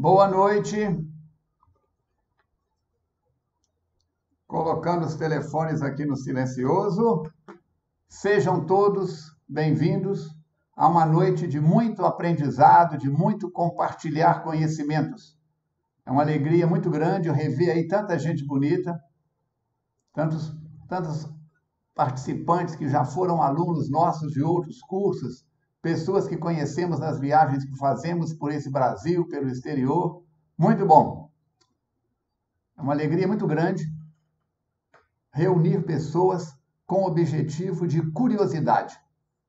Boa noite. Colocando os telefones aqui no silencioso. Sejam todos bem-vindos a uma noite de muito aprendizado, de muito compartilhar conhecimentos. É uma alegria muito grande eu rever aí tanta gente bonita, tantos, tantos participantes que já foram alunos nossos de outros cursos, pessoas que conhecemos nas viagens que fazemos por esse Brasil, pelo exterior. Muito bom. É uma alegria muito grande reunir pessoas com o objetivo de curiosidade.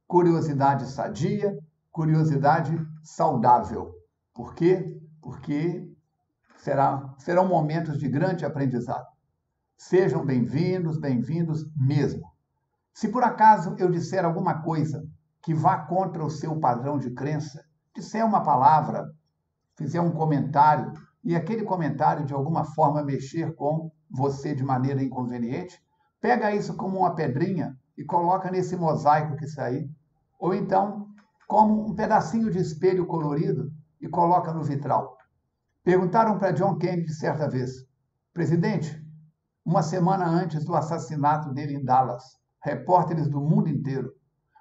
Curiosidade sadia, curiosidade saudável. Por quê? Porque será, serão momentos de grande aprendizado. Sejam bem-vindos, bem-vindos mesmo. Se por acaso eu disser alguma coisa que vá contra o seu padrão de crença, disser uma palavra, fizer um comentário e aquele comentário de alguma forma mexer com você de maneira inconveniente, pega isso como uma pedrinha e coloca nesse mosaico que sair, ou então como um pedacinho de espelho colorido e coloca no vitral. Perguntaram para John Kennedy certa vez: Presidente, uma semana antes do assassinato dele em Dallas, repórteres do mundo inteiro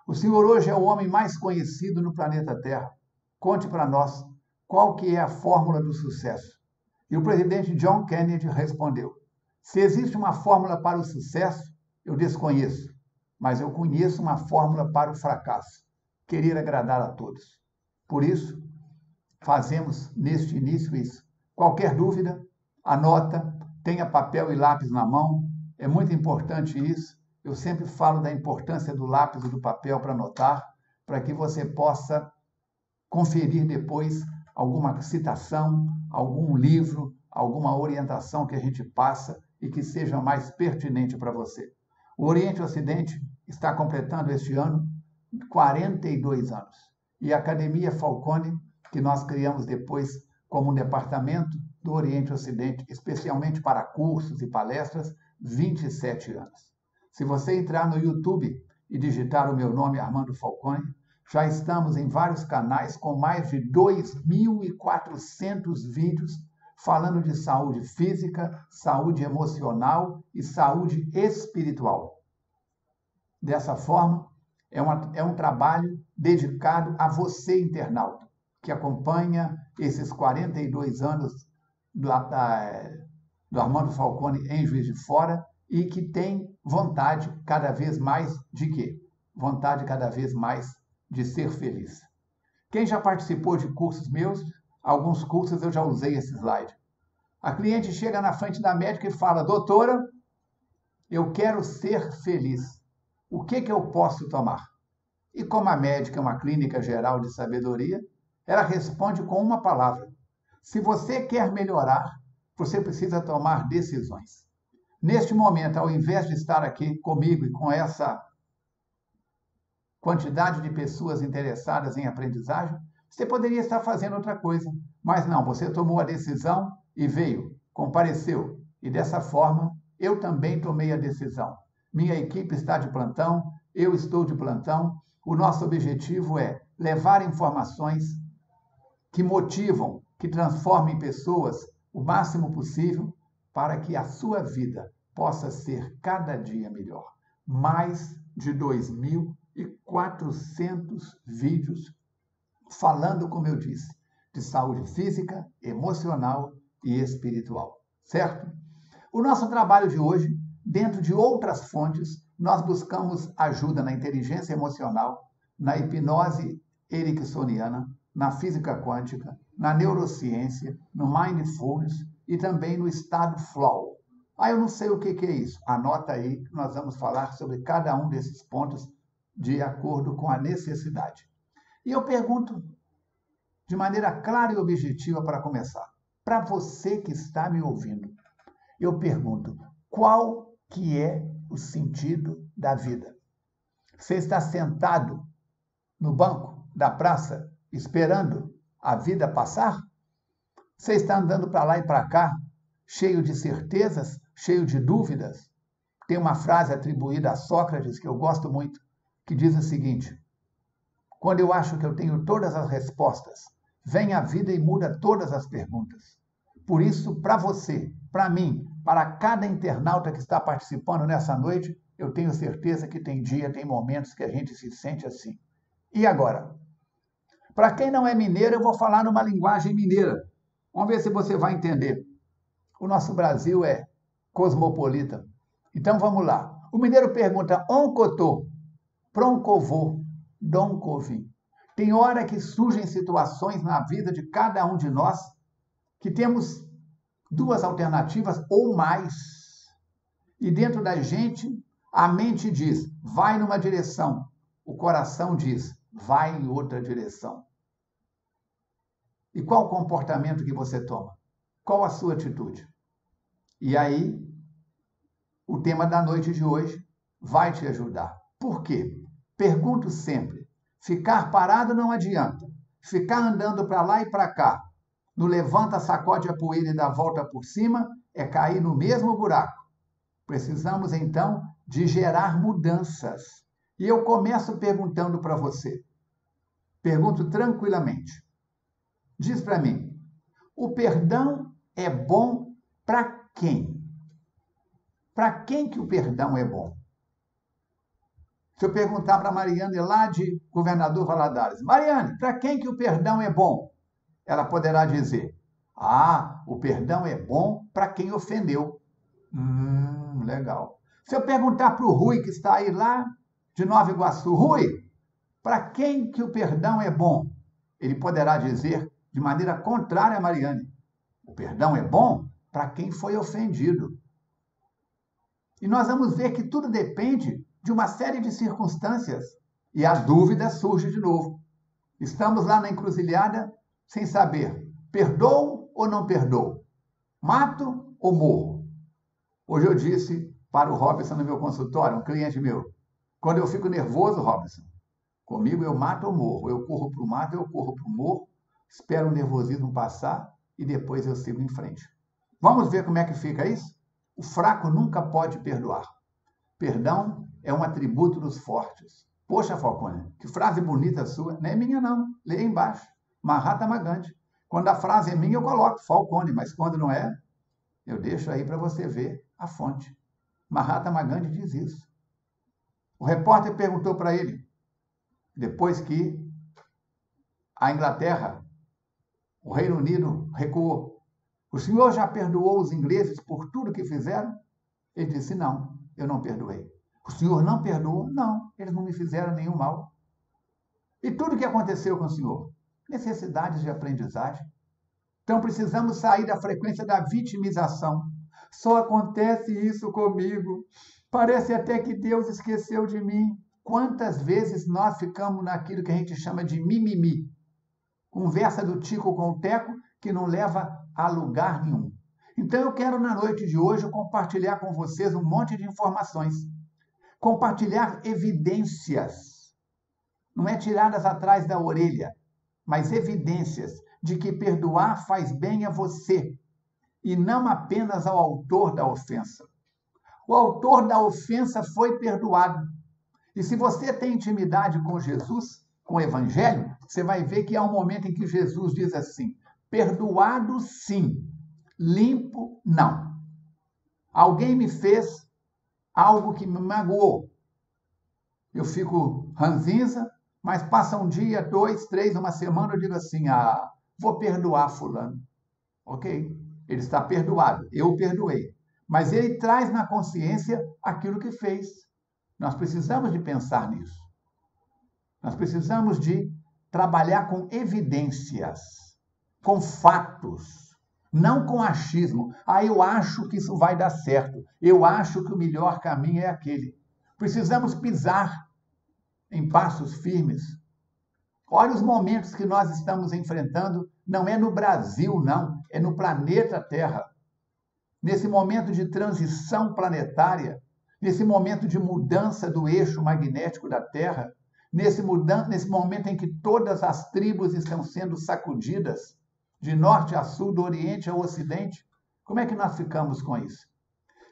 o senhor hoje é o homem mais conhecido no planeta Terra. Conte para nós qual que é a fórmula do sucesso. E o presidente John Kennedy respondeu: Se existe uma fórmula para o sucesso, eu desconheço, mas eu conheço uma fórmula para o fracasso: querer agradar a todos. Por isso, fazemos neste início isso. Qualquer dúvida, anota, tenha papel e lápis na mão, é muito importante isso. Eu sempre falo da importância do lápis e do papel para anotar, para que você possa conferir depois alguma citação, algum livro, alguma orientação que a gente passa e que seja mais pertinente para você. O Oriente Ocidente está completando este ano 42 anos. E a Academia Falcone, que nós criamos depois como um departamento do Oriente Ocidente, especialmente para cursos e palestras, 27 anos. Se você entrar no YouTube e digitar o meu nome, Armando Falcone, já estamos em vários canais com mais de 2.400 vídeos falando de saúde física, saúde emocional e saúde espiritual. Dessa forma, é, uma, é um trabalho dedicado a você, internauta, que acompanha esses 42 anos do, da, do Armando Falcone em Juiz de Fora e que tem vontade cada vez mais de quê? Vontade cada vez mais de ser feliz. Quem já participou de cursos meus, alguns cursos eu já usei esse slide. A cliente chega na frente da médica e fala: Doutora, eu quero ser feliz. O que, que eu posso tomar? E como a médica é uma clínica geral de sabedoria, ela responde com uma palavra: Se você quer melhorar, você precisa tomar decisões. Neste momento, ao invés de estar aqui comigo e com essa quantidade de pessoas interessadas em aprendizagem, você poderia estar fazendo outra coisa. Mas não, você tomou a decisão e veio, compareceu. E dessa forma, eu também tomei a decisão. Minha equipe está de plantão, eu estou de plantão. O nosso objetivo é levar informações que motivam, que transformem pessoas o máximo possível para que a sua vida possa ser cada dia melhor. Mais de 2.400 vídeos falando, como eu disse, de saúde física, emocional e espiritual, certo? O nosso trabalho de hoje, dentro de outras fontes, nós buscamos ajuda na inteligência emocional, na hipnose ericksoniana, na física quântica, na neurociência, no mindfulness e também no estado flow. Ah, eu não sei o que, que é isso. Anota aí nós vamos falar sobre cada um desses pontos de acordo com a necessidade. E eu pergunto de maneira clara e objetiva para começar, para você que está me ouvindo, eu pergunto, qual que é o sentido da vida? Você está sentado no banco da praça esperando a vida passar? Você está andando para lá e para cá, cheio de certezas, cheio de dúvidas? Tem uma frase atribuída a Sócrates que eu gosto muito, que diz o seguinte: Quando eu acho que eu tenho todas as respostas, vem a vida e muda todas as perguntas. Por isso, para você, para mim, para cada internauta que está participando nessa noite, eu tenho certeza que tem dia, tem momentos que a gente se sente assim. E agora? Para quem não é mineiro, eu vou falar numa linguagem mineira. Vamos ver se você vai entender. O nosso Brasil é cosmopolita. Então vamos lá. O mineiro pergunta: oncotô, proncovô, doncovi. Tem hora que surgem situações na vida de cada um de nós que temos duas alternativas ou mais. E dentro da gente, a mente diz: vai numa direção. O coração diz: vai em outra direção. E qual o comportamento que você toma? Qual a sua atitude? E aí, o tema da noite de hoje vai te ajudar. Por quê? Pergunto sempre: ficar parado não adianta. Ficar andando para lá e para cá, no levanta, sacode a poeira e dá volta por cima, é cair no mesmo buraco. Precisamos então de gerar mudanças. E eu começo perguntando para você. Pergunto tranquilamente. Diz para mim: o perdão é bom para quem? Para quem que o perdão é bom? Se eu perguntar para Mariane lá de Governador Valadares, Mariane, para quem que o perdão é bom? Ela poderá dizer, ah, o perdão é bom para quem ofendeu. Hum, legal. Se eu perguntar para o Rui, que está aí lá de Nova Iguaçu, Rui, para quem que o perdão é bom? Ele poderá dizer de maneira contrária a Mariane. O perdão é bom para quem foi ofendido. E nós vamos ver que tudo depende de uma série de circunstâncias. E a dúvida surge de novo. Estamos lá na encruzilhada sem saber: perdoo ou não perdoo? Mato ou morro? Hoje eu disse para o Robson no meu consultório, um cliente meu, quando eu fico nervoso, Robson, comigo eu mato ou morro. Eu corro para o mato, eu corro para o morro, espero o nervosismo passar e depois eu sigo em frente. Vamos ver como é que fica isso? O fraco nunca pode perdoar. Perdão é um atributo dos fortes. Poxa, Falcone, que frase bonita sua. Não é minha, não. Leia embaixo. Mahatma Gandhi. Quando a frase é minha, eu coloco Falcone, mas quando não é, eu deixo aí para você ver a fonte. Mahatma Gandhi diz isso. O repórter perguntou para ele, depois que a Inglaterra, o Reino Unido recuou, o senhor já perdoou os ingleses por tudo que fizeram? Ele disse: Não, eu não perdoei. O senhor não perdoou? Não, eles não me fizeram nenhum mal. E tudo o que aconteceu com o senhor? Necessidades de aprendizagem. Então precisamos sair da frequência da vitimização. Só acontece isso comigo. Parece até que Deus esqueceu de mim. Quantas vezes nós ficamos naquilo que a gente chama de mimimi? Conversa do Tico com o Teco que não leva a lugar nenhum. Então eu quero na noite de hoje compartilhar com vocês um monte de informações. Compartilhar evidências. Não é tiradas atrás da orelha, mas evidências de que perdoar faz bem a você e não apenas ao autor da ofensa. O autor da ofensa foi perdoado. E se você tem intimidade com Jesus, com o Evangelho, você vai ver que há um momento em que Jesus diz assim: Perdoado sim, limpo não. Alguém me fez algo que me magoou. Eu fico ranzinza, mas passa um dia, dois, três, uma semana, eu digo assim: ah, vou perdoar Fulano. Ok? Ele está perdoado, eu perdoei. Mas ele traz na consciência aquilo que fez. Nós precisamos de pensar nisso. Nós precisamos de trabalhar com evidências com fatos, não com achismo. Ah, eu acho que isso vai dar certo. Eu acho que o melhor caminho é aquele. Precisamos pisar em passos firmes. Olha os momentos que nós estamos enfrentando, não é no Brasil, não, é no planeta Terra. Nesse momento de transição planetária, nesse momento de mudança do eixo magnético da Terra, nesse, nesse momento em que todas as tribos estão sendo sacudidas, de norte a sul, do oriente ao ocidente. Como é que nós ficamos com isso?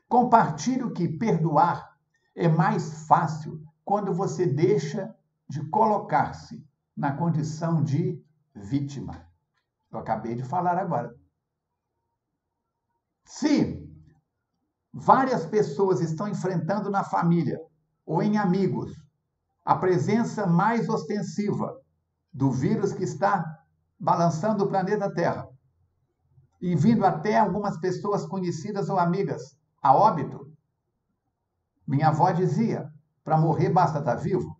Compartilho que perdoar é mais fácil quando você deixa de colocar-se na condição de vítima. Eu acabei de falar agora. Se várias pessoas estão enfrentando na família ou em amigos a presença mais ostensiva do vírus que está balançando o planeta Terra e vindo até algumas pessoas conhecidas ou amigas a óbito, minha avó dizia: para morrer basta estar tá vivo.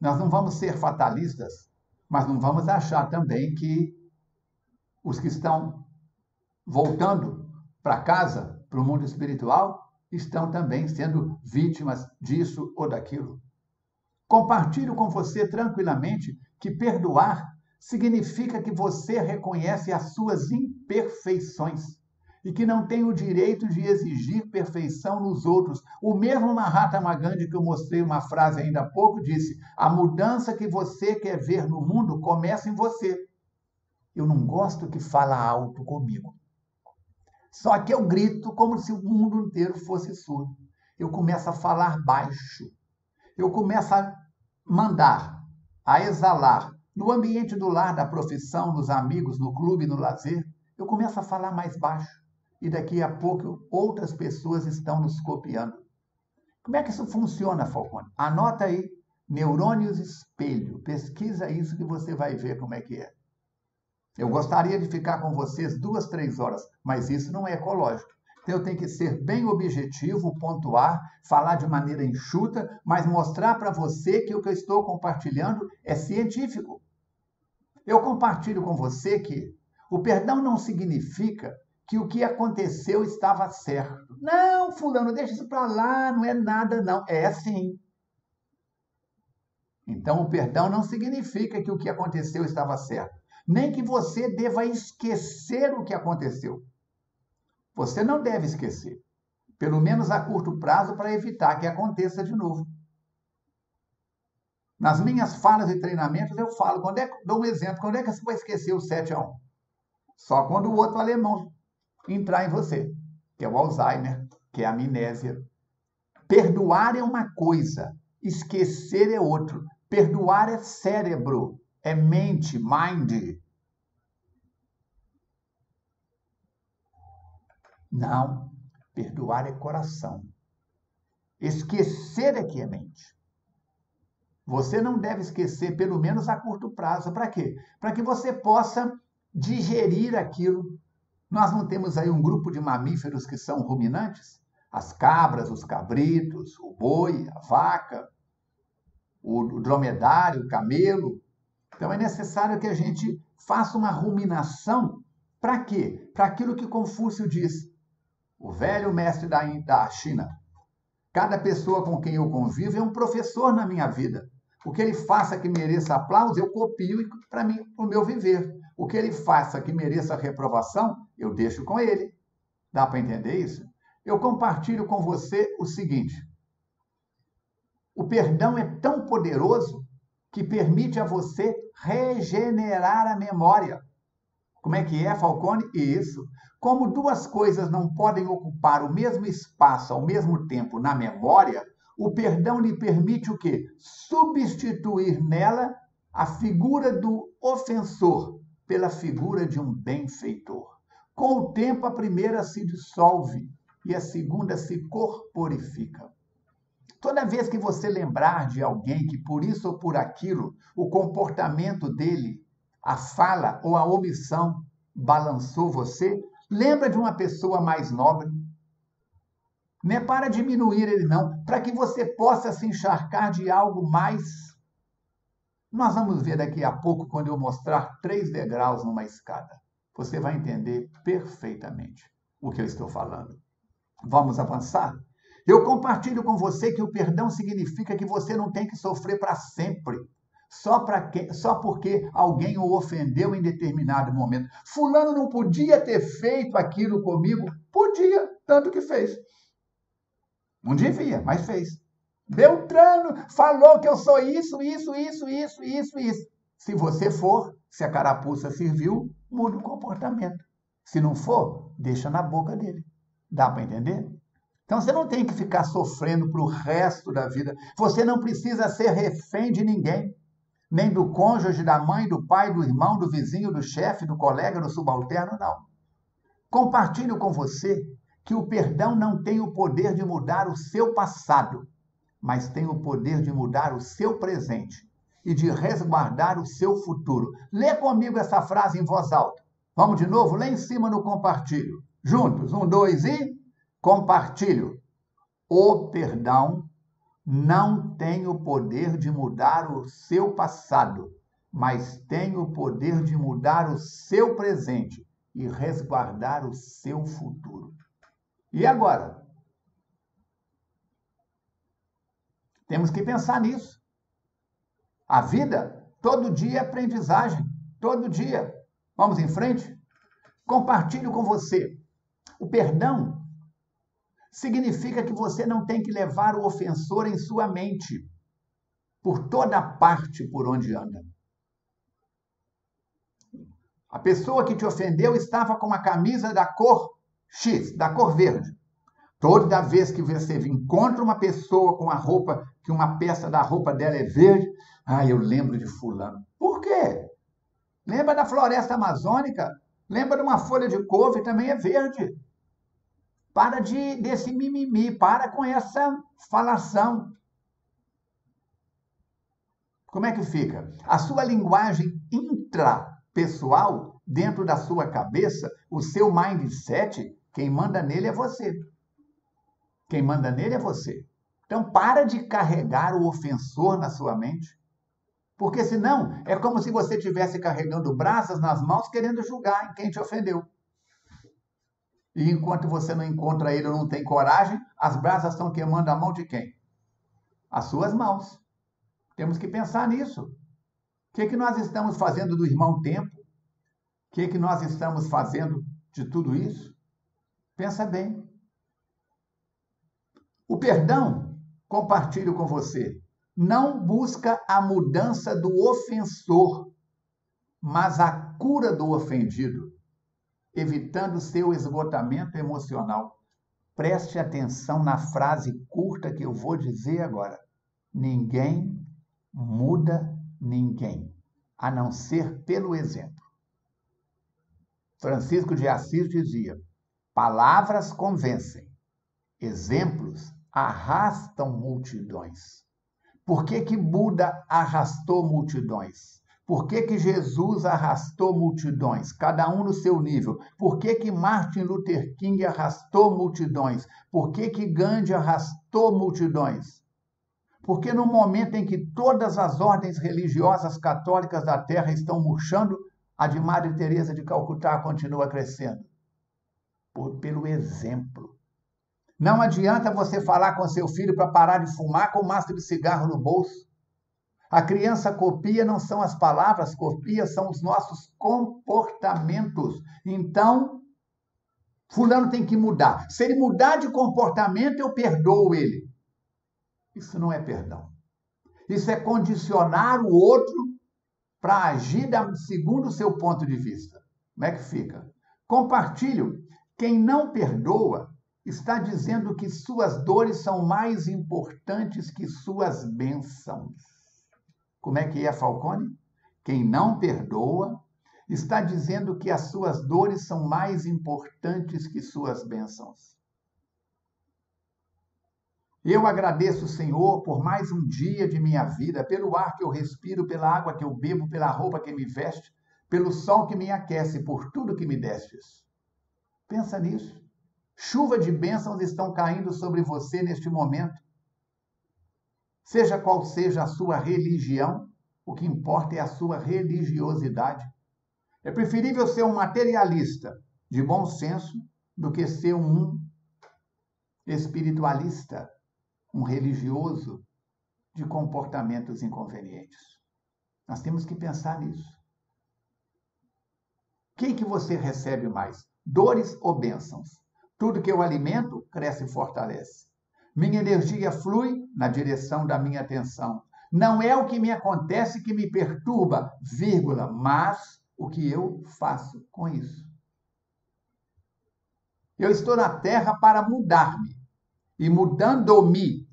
Nós não vamos ser fatalistas, mas não vamos achar também que os que estão voltando para casa, para o mundo espiritual, estão também sendo vítimas disso ou daquilo. Compartilho com você tranquilamente que perdoar significa que você reconhece as suas imperfeições e que não tem o direito de exigir perfeição nos outros. O mesmo Mahatma Gandhi que eu mostrei uma frase ainda há pouco disse: "A mudança que você quer ver no mundo começa em você". Eu não gosto que fala alto comigo. Só que eu grito como se o mundo inteiro fosse surdo. Eu começo a falar baixo. Eu começo a mandar, a exalar no ambiente do lar, da profissão, nos amigos, no clube, no lazer, eu começo a falar mais baixo e daqui a pouco outras pessoas estão nos copiando. Como é que isso funciona, Falcone? Anota aí, neurônios espelho. Pesquisa isso que você vai ver como é que é. Eu gostaria de ficar com vocês duas, três horas, mas isso não é ecológico. Então eu tenho que ser bem objetivo, pontuar, falar de maneira enxuta, mas mostrar para você que o que eu estou compartilhando é científico. Eu compartilho com você que o perdão não significa que o que aconteceu estava certo. Não, fulano, deixa isso para lá, não é nada não. É sim. Então, o perdão não significa que o que aconteceu estava certo, nem que você deva esquecer o que aconteceu. Você não deve esquecer, pelo menos a curto prazo, para evitar que aconteça de novo. Nas minhas falas e treinamentos, eu falo, quando é, dou um exemplo, quando é que você vai esquecer o 7 a 1? Só quando o outro alemão entrar em você, que é o Alzheimer, que é a amnésia. Perdoar é uma coisa, esquecer é outro. Perdoar é cérebro, é mente, mind. Não, perdoar é coração. Esquecer é que é mente. Você não deve esquecer, pelo menos a curto prazo. Para quê? Para que você possa digerir aquilo nós não temos aí um grupo de mamíferos que são ruminantes? As cabras, os cabritos, o boi, a vaca, o dromedário, o camelo. Então é necessário que a gente faça uma ruminação para quê? Para aquilo que Confúcio diz. O velho mestre da, da China. Cada pessoa com quem eu convivo é um professor na minha vida. O que ele faça que mereça aplauso, eu copio para mim, para o meu viver. O que ele faça que mereça reprovação, eu deixo com ele. Dá para entender isso? Eu compartilho com você o seguinte: o perdão é tão poderoso que permite a você regenerar a memória. Como é que é, Falcone? Isso. Como duas coisas não podem ocupar o mesmo espaço ao mesmo tempo na memória, o perdão lhe permite o quê? Substituir nela a figura do ofensor pela figura de um benfeitor. Com o tempo, a primeira se dissolve e a segunda se corporifica. Toda vez que você lembrar de alguém que por isso ou por aquilo, o comportamento dele, a fala ou a omissão balançou você, lembra de uma pessoa mais nobre. Não é para diminuir ele, não, para que você possa se encharcar de algo mais nós vamos ver daqui a pouco, quando eu mostrar três degraus numa escada. Você vai entender perfeitamente o que eu estou falando. Vamos avançar? Eu compartilho com você que o perdão significa que você não tem que sofrer para sempre. Só, que, só porque alguém o ofendeu em determinado momento. Fulano não podia ter feito aquilo comigo? Podia, tanto que fez. Não devia, mas fez. Beltrano falou que eu sou isso, isso, isso, isso, isso, isso. Se você for, se a carapuça serviu, muda o comportamento. Se não for, deixa na boca dele. Dá para entender? Então você não tem que ficar sofrendo para o resto da vida. Você não precisa ser refém de ninguém. Nem do cônjuge, da mãe, do pai, do irmão, do vizinho, do chefe, do colega, do subalterno, não. Compartilho com você que o perdão não tem o poder de mudar o seu passado, mas tem o poder de mudar o seu presente e de resguardar o seu futuro. Lê comigo essa frase em voz alta. Vamos de novo? Lá em cima no compartilho. Juntos. Um, dois e compartilho. O perdão não tem o poder de mudar o seu passado, mas tem o poder de mudar o seu presente e resguardar o seu futuro. E agora? Temos que pensar nisso. A vida, todo dia é aprendizagem. Todo dia. Vamos em frente? Compartilho com você. O perdão significa que você não tem que levar o ofensor em sua mente por toda parte por onde anda. A pessoa que te ofendeu estava com uma camisa da cor X, da cor verde. Toda vez que você encontra uma pessoa com a roupa, que uma peça da roupa dela é verde, ah, eu lembro de fulano. Por quê? Lembra da floresta amazônica? Lembra de uma folha de couve, também é verde. Para de desse mimimi, para com essa falação. Como é que fica? A sua linguagem intrapessoal, dentro da sua cabeça, o seu mindset, quem manda nele é você. Quem manda nele é você. Então, para de carregar o ofensor na sua mente. Porque senão é como se você estivesse carregando brasas nas mãos querendo julgar quem te ofendeu. E enquanto você não encontra ele ou não tem coragem, as brasas estão queimando a mão de quem? As suas mãos. Temos que pensar nisso. O que, é que nós estamos fazendo do irmão tempo? O que, é que nós estamos fazendo de tudo isso? Pensa bem. O perdão, compartilho com você, não busca a mudança do ofensor, mas a cura do ofendido, evitando seu esgotamento emocional. Preste atenção na frase curta que eu vou dizer agora. Ninguém muda ninguém, a não ser pelo exemplo. Francisco de Assis dizia: palavras convencem, exemplos arrastam multidões. Por que, que Buda arrastou multidões? Por que, que Jesus arrastou multidões, cada um no seu nível? Por que, que Martin Luther King arrastou multidões? Por que, que Gandhi arrastou multidões? Porque no momento em que todas as ordens religiosas católicas da Terra estão murchando, a de Madre Teresa de Calcutá continua crescendo. Por, pelo exemplo. Não adianta você falar com seu filho para parar de fumar com mastro de cigarro no bolso. A criança copia não são as palavras, copia são os nossos comportamentos. Então, fulano tem que mudar. Se ele mudar de comportamento, eu perdoo ele. Isso não é perdão. Isso é condicionar o outro para agir segundo o seu ponto de vista. Como é que fica? Compartilho. Quem não perdoa está dizendo que suas dores são mais importantes que suas bênçãos. Como é que é, Falcone? Quem não perdoa está dizendo que as suas dores são mais importantes que suas bênçãos. Eu agradeço, Senhor, por mais um dia de minha vida, pelo ar que eu respiro, pela água que eu bebo, pela roupa que me veste, pelo sol que me aquece, por tudo que me destes. Pensa nisso. Chuva de bênçãos estão caindo sobre você neste momento. Seja qual seja a sua religião, o que importa é a sua religiosidade. É preferível ser um materialista de bom senso do que ser um espiritualista, um religioso de comportamentos inconvenientes. Nós temos que pensar nisso. Quem que você recebe mais? Dores ou bênçãos? Tudo que eu alimento cresce e fortalece. Minha energia flui na direção da minha atenção. Não é o que me acontece que me perturba, vírgula, mas o que eu faço com isso. Eu estou na terra para mudar-me. E mudando-me,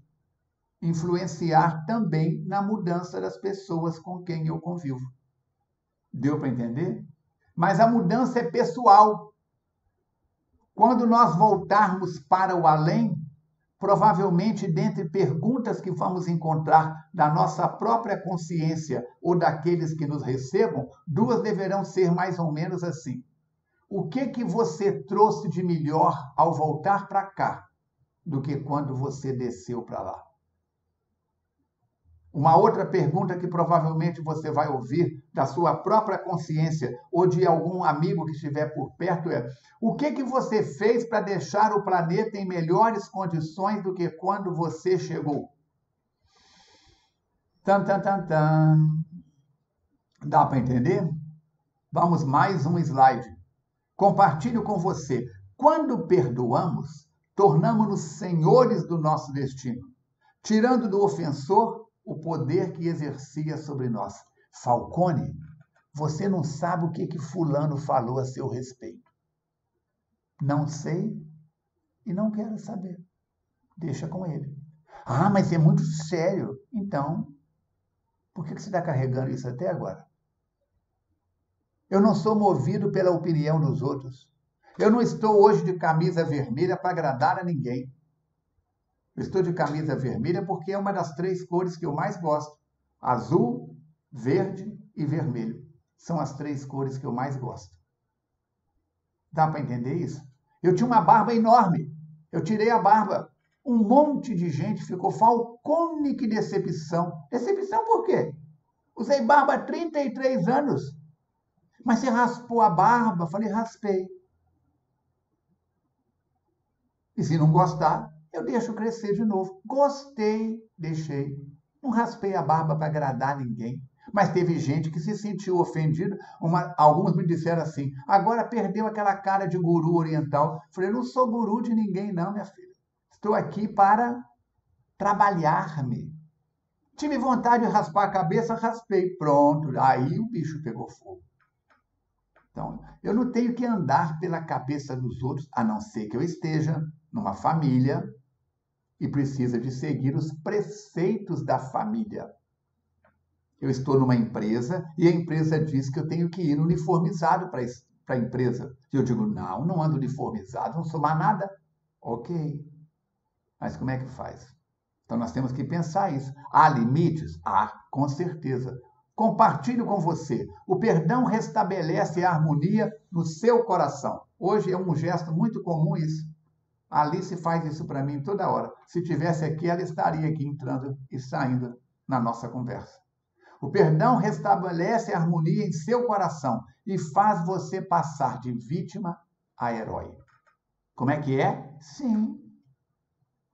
influenciar também na mudança das pessoas com quem eu convivo. Deu para entender? Mas a mudança é pessoal. Quando nós voltarmos para o além, provavelmente dentre perguntas que vamos encontrar da nossa própria consciência ou daqueles que nos recebam, duas deverão ser mais ou menos assim. O que que você trouxe de melhor ao voltar para cá do que quando você desceu para lá? Uma outra pergunta que provavelmente você vai ouvir da sua própria consciência ou de algum amigo que estiver por perto é: o que que você fez para deixar o planeta em melhores condições do que quando você chegou? Tan tan tan tan. Dá para entender? Vamos mais um slide. Compartilho com você. Quando perdoamos, tornamos-nos senhores do nosso destino, tirando do ofensor o poder que exercia sobre nós. Falcone, você não sabe o que, que Fulano falou a seu respeito. Não sei e não quero saber. Deixa com ele. Ah, mas é muito sério. Então, por que, que você está carregando isso até agora? Eu não sou movido pela opinião dos outros. Eu não estou hoje de camisa vermelha para agradar a ninguém. Eu estou de camisa vermelha porque é uma das três cores que eu mais gosto: azul, verde e vermelho. São as três cores que eu mais gosto. Dá para entender isso? Eu tinha uma barba enorme. Eu tirei a barba. Um monte de gente ficou falcone, que decepção. Decepção por quê? Usei barba há 33 anos. Mas você raspou a barba? Falei, raspei. E se não gostar, eu deixo crescer de novo. Gostei, deixei. Não raspei a barba para agradar ninguém. Mas teve gente que se sentiu ofendida. Uma, alguns me disseram assim: agora perdeu aquela cara de guru oriental. Falei: não sou guru de ninguém, não, minha filha. Estou aqui para trabalhar-me. Tive vontade de raspar a cabeça, raspei. Pronto. Aí o bicho pegou fogo. Então, eu não tenho que andar pela cabeça dos outros, a não ser que eu esteja numa família e precisa de seguir os preceitos da família. Eu estou numa empresa e a empresa diz que eu tenho que ir uniformizado para a empresa. E eu digo, não, não ando uniformizado, não sou mais nada. Ok. Mas como é que faz? Então nós temos que pensar isso. Há limites? Há, com certeza. Compartilho com você. O perdão restabelece a harmonia no seu coração. Hoje é um gesto muito comum isso. Alice faz isso para mim toda hora. Se tivesse aqui, ela estaria aqui entrando e saindo na nossa conversa. O perdão restabelece a harmonia em seu coração e faz você passar de vítima a herói. Como é que é? Sim.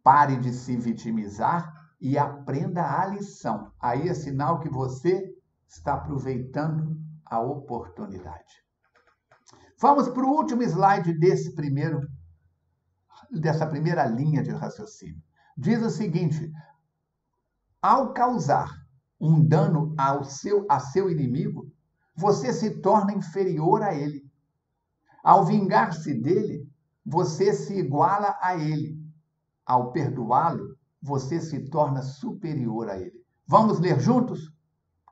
Pare de se vitimizar e aprenda a lição. Aí é sinal que você está aproveitando a oportunidade. Vamos para o último slide desse primeiro dessa primeira linha de raciocínio. Diz o seguinte: ao causar um dano ao seu, a seu inimigo, você se torna inferior a ele. Ao vingar-se dele, você se iguala a ele. Ao perdoá-lo, você se torna superior a ele. Vamos ler juntos?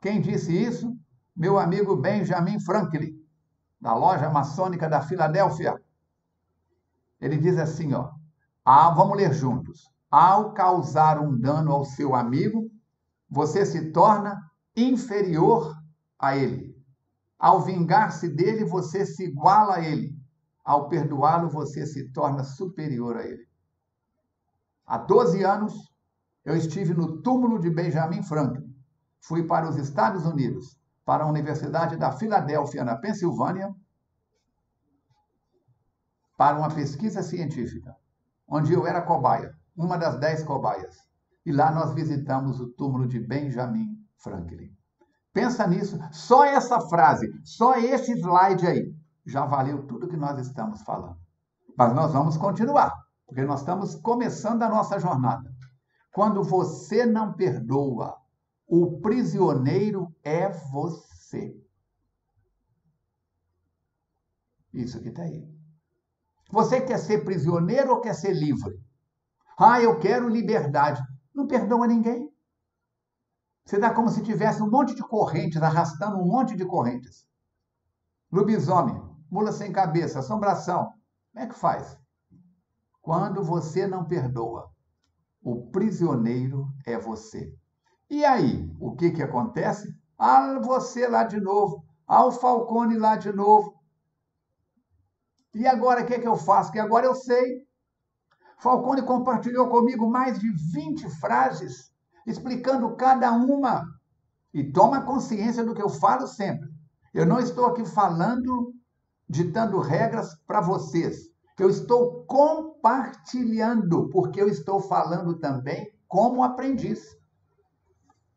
Quem disse isso? Meu amigo Benjamin Franklin, da loja maçônica da Filadélfia. Ele diz assim, ó: ah, vamos ler juntos. Ao causar um dano ao seu amigo, você se torna inferior a ele. Ao vingar-se dele, você se iguala a ele. Ao perdoá-lo, você se torna superior a ele. Há 12 anos, eu estive no túmulo de Benjamin Franklin. Fui para os Estados Unidos, para a Universidade da Filadélfia, na Pensilvânia, para uma pesquisa científica, onde eu era cobaia, uma das dez cobaias. E lá nós visitamos o túmulo de Benjamin Franklin. Pensa nisso, só essa frase, só esse slide aí, já valeu tudo que nós estamos falando. Mas nós vamos continuar, porque nós estamos começando a nossa jornada. Quando você não perdoa, o prisioneiro é você. Isso que está aí. Você quer ser prisioneiro ou quer ser livre? Ah, eu quero liberdade. não perdoa ninguém. Você dá como se tivesse um monte de correntes, arrastando um monte de correntes. Lobisomem, mula sem cabeça, assombração. Como é que faz? Quando você não perdoa, o prisioneiro é você. E aí, o que, que acontece? Ah, você lá de novo. Ah, o Falcone lá de novo. E agora o que, que eu faço? Que agora eu sei. Falcone compartilhou comigo mais de 20 frases, explicando cada uma. E toma consciência do que eu falo sempre. Eu não estou aqui falando, ditando regras para vocês. Eu estou compartilhando, porque eu estou falando também como aprendiz.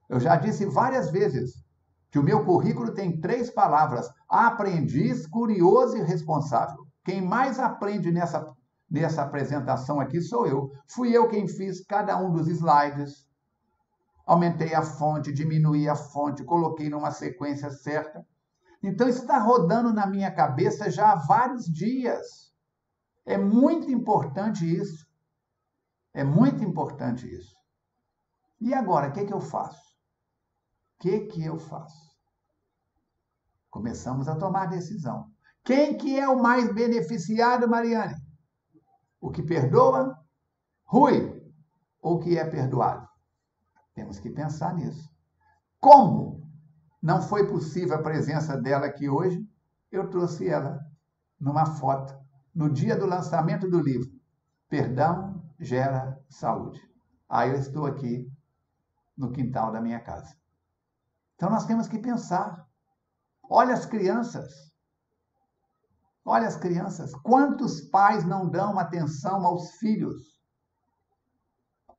Eu já disse várias vezes que o meu currículo tem três palavras: aprendiz, curioso e responsável. Quem mais aprende nessa, nessa apresentação aqui sou eu. Fui eu quem fiz cada um dos slides. Aumentei a fonte, diminuí a fonte, coloquei numa sequência certa. Então, está rodando na minha cabeça já há vários dias. É muito importante isso. É muito importante isso. E agora, o que, que eu faço? que que eu faço? Começamos a tomar decisão. Quem que é o mais beneficiado, Mariane? O que perdoa? Rui. Ou que é perdoado? Temos que pensar nisso. Como não foi possível a presença dela aqui hoje, eu trouxe ela numa foto, no dia do lançamento do livro. Perdão gera saúde. Aí eu estou aqui no quintal da minha casa. Então nós temos que pensar. Olha as crianças. Olha as crianças. Quantos pais não dão atenção aos filhos?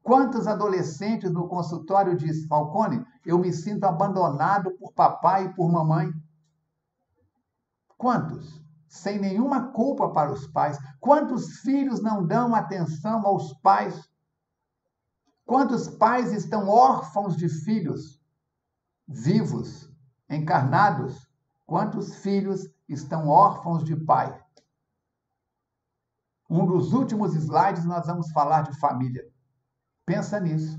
Quantos adolescentes no consultório diz, Falcone, eu me sinto abandonado por papai e por mamãe? Quantos? Sem nenhuma culpa para os pais. Quantos filhos não dão atenção aos pais? Quantos pais estão órfãos de filhos? vivos, encarnados, quantos filhos estão órfãos de pai? Um dos últimos slides nós vamos falar de família. Pensa nisso.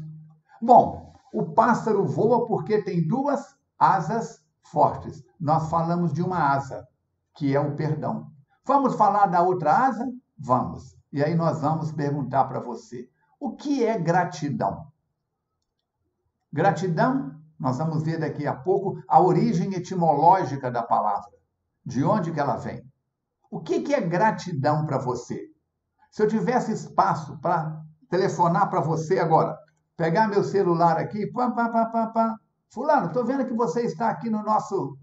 Bom, o pássaro voa porque tem duas asas fortes. Nós falamos de uma asa, que é o perdão. Vamos falar da outra asa? Vamos. E aí nós vamos perguntar para você: o que é gratidão? Gratidão nós vamos ver daqui a pouco a origem etimológica da palavra. De onde que ela vem? O que, que é gratidão para você? Se eu tivesse espaço para telefonar para você agora, pegar meu celular aqui, pá, pá, pá, pá, pá. Fulano, estou vendo que você está aqui no nosso,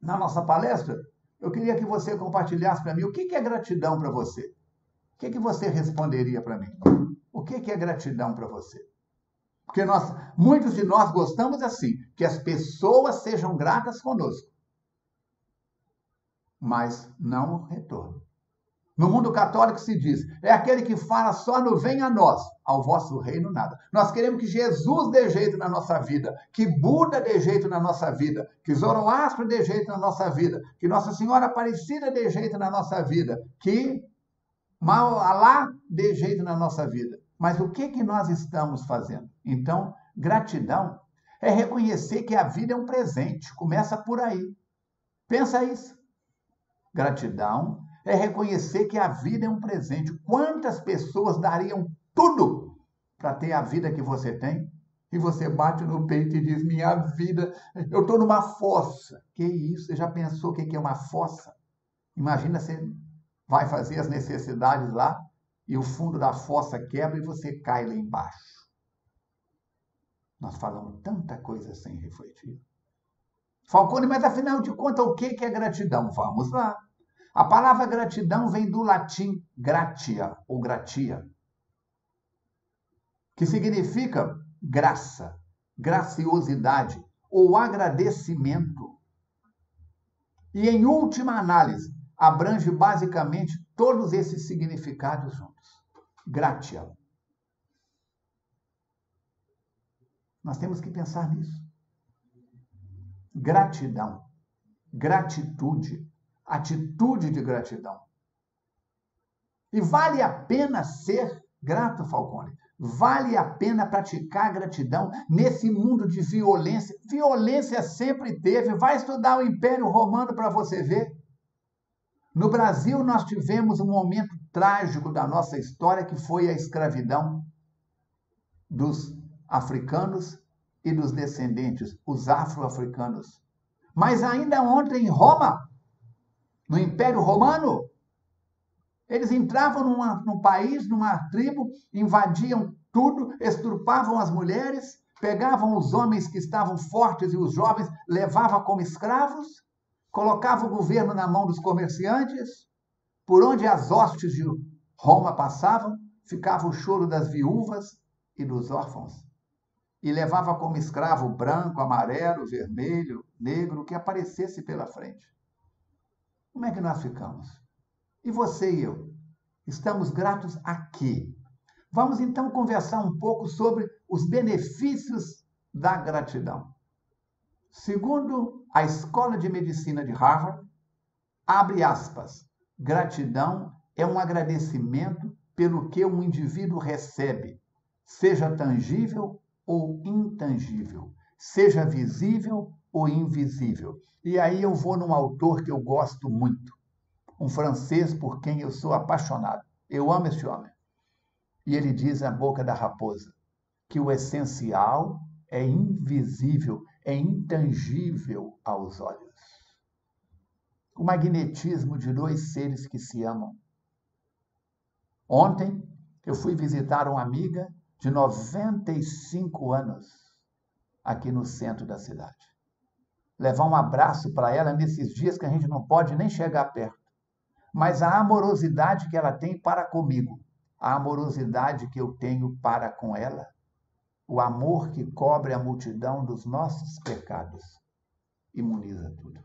na nossa palestra. Eu queria que você compartilhasse para mim o que, que é gratidão para você. O que, que você responderia para mim? O que, que é gratidão para você? Porque nós, muitos de nós gostamos assim, que as pessoas sejam gratas conosco. Mas não retorno. No mundo católico se diz: é aquele que fala só no venha a nós, ao vosso reino nada. Nós queremos que Jesus dê jeito na nossa vida, que Buda dê jeito na nossa vida, que Zoroastro dê jeito na nossa vida, que Nossa Senhora Aparecida dê jeito na nossa vida, que Alá dê jeito na nossa vida. Mas o que, que nós estamos fazendo? Então, gratidão é reconhecer que a vida é um presente. Começa por aí. Pensa isso. Gratidão é reconhecer que a vida é um presente. Quantas pessoas dariam tudo para ter a vida que você tem? E você bate no peito e diz: Minha vida, eu estou numa fossa. Que isso? Você já pensou o que é uma fossa? Imagina você vai fazer as necessidades lá e o fundo da fossa quebra e você cai lá embaixo. Nós falamos tanta coisa sem refletir. Falcone, mas afinal de contas, o que é gratidão? Vamos lá. A palavra gratidão vem do latim gratia ou gratia, que significa graça, graciosidade ou agradecimento. E em última análise, abrange basicamente todos esses significados juntos. Gratia. Nós temos que pensar nisso. Gratidão, gratitude, atitude de gratidão. E vale a pena ser grato, Falcone. Vale a pena praticar gratidão nesse mundo de violência? Violência sempre teve. Vai estudar o Império Romano para você ver. No Brasil, nós tivemos um momento trágico da nossa história que foi a escravidão dos africanos e dos descendentes, os afro-africanos. Mas ainda ontem em Roma, no Império Romano, eles entravam numa, num país, numa tribo, invadiam tudo, exturpavam as mulheres, pegavam os homens que estavam fortes e os jovens, levavam como escravos, colocavam o governo na mão dos comerciantes, por onde as hostes de Roma passavam, ficava o choro das viúvas e dos órfãos. E levava como escravo branco, amarelo, vermelho, negro, que aparecesse pela frente. Como é que nós ficamos? E você e eu? Estamos gratos a quê? Vamos então conversar um pouco sobre os benefícios da gratidão. Segundo a Escola de Medicina de Harvard, abre aspas, gratidão é um agradecimento pelo que um indivíduo recebe, seja tangível ou intangível, seja visível ou invisível. E aí eu vou num autor que eu gosto muito, um francês por quem eu sou apaixonado. Eu amo este homem. E ele diz na boca da raposa que o essencial é invisível, é intangível aos olhos. O magnetismo de dois seres que se amam. Ontem eu fui visitar uma amiga de 95 anos aqui no centro da cidade. Levar um abraço para ela nesses dias que a gente não pode nem chegar perto mas a amorosidade que ela tem para comigo, a amorosidade que eu tenho para com ela, o amor que cobre a multidão dos nossos pecados, imuniza tudo.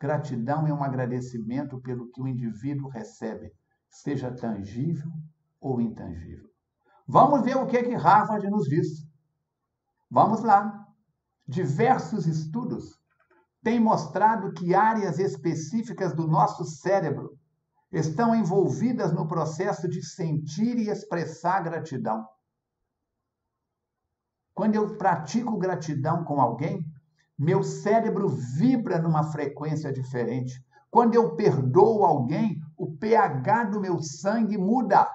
Gratidão é um agradecimento pelo que o indivíduo recebe, seja tangível ou intangível. Vamos ver o que, é que Harvard nos diz. Vamos lá. Diversos estudos têm mostrado que áreas específicas do nosso cérebro estão envolvidas no processo de sentir e expressar gratidão. Quando eu pratico gratidão com alguém, meu cérebro vibra numa frequência diferente. Quando eu perdoo alguém, o pH do meu sangue muda.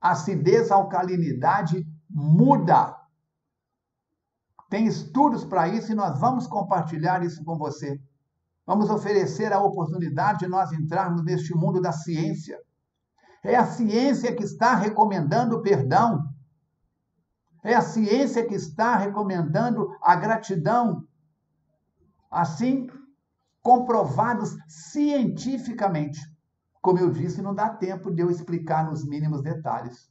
A acidez, a alcalinidade muda. Tem estudos para isso e nós vamos compartilhar isso com você. Vamos oferecer a oportunidade de nós entrarmos neste mundo da ciência. É a ciência que está recomendando o perdão. É a ciência que está recomendando a gratidão. Assim, comprovados cientificamente. Como eu disse, não dá tempo de eu explicar nos mínimos detalhes.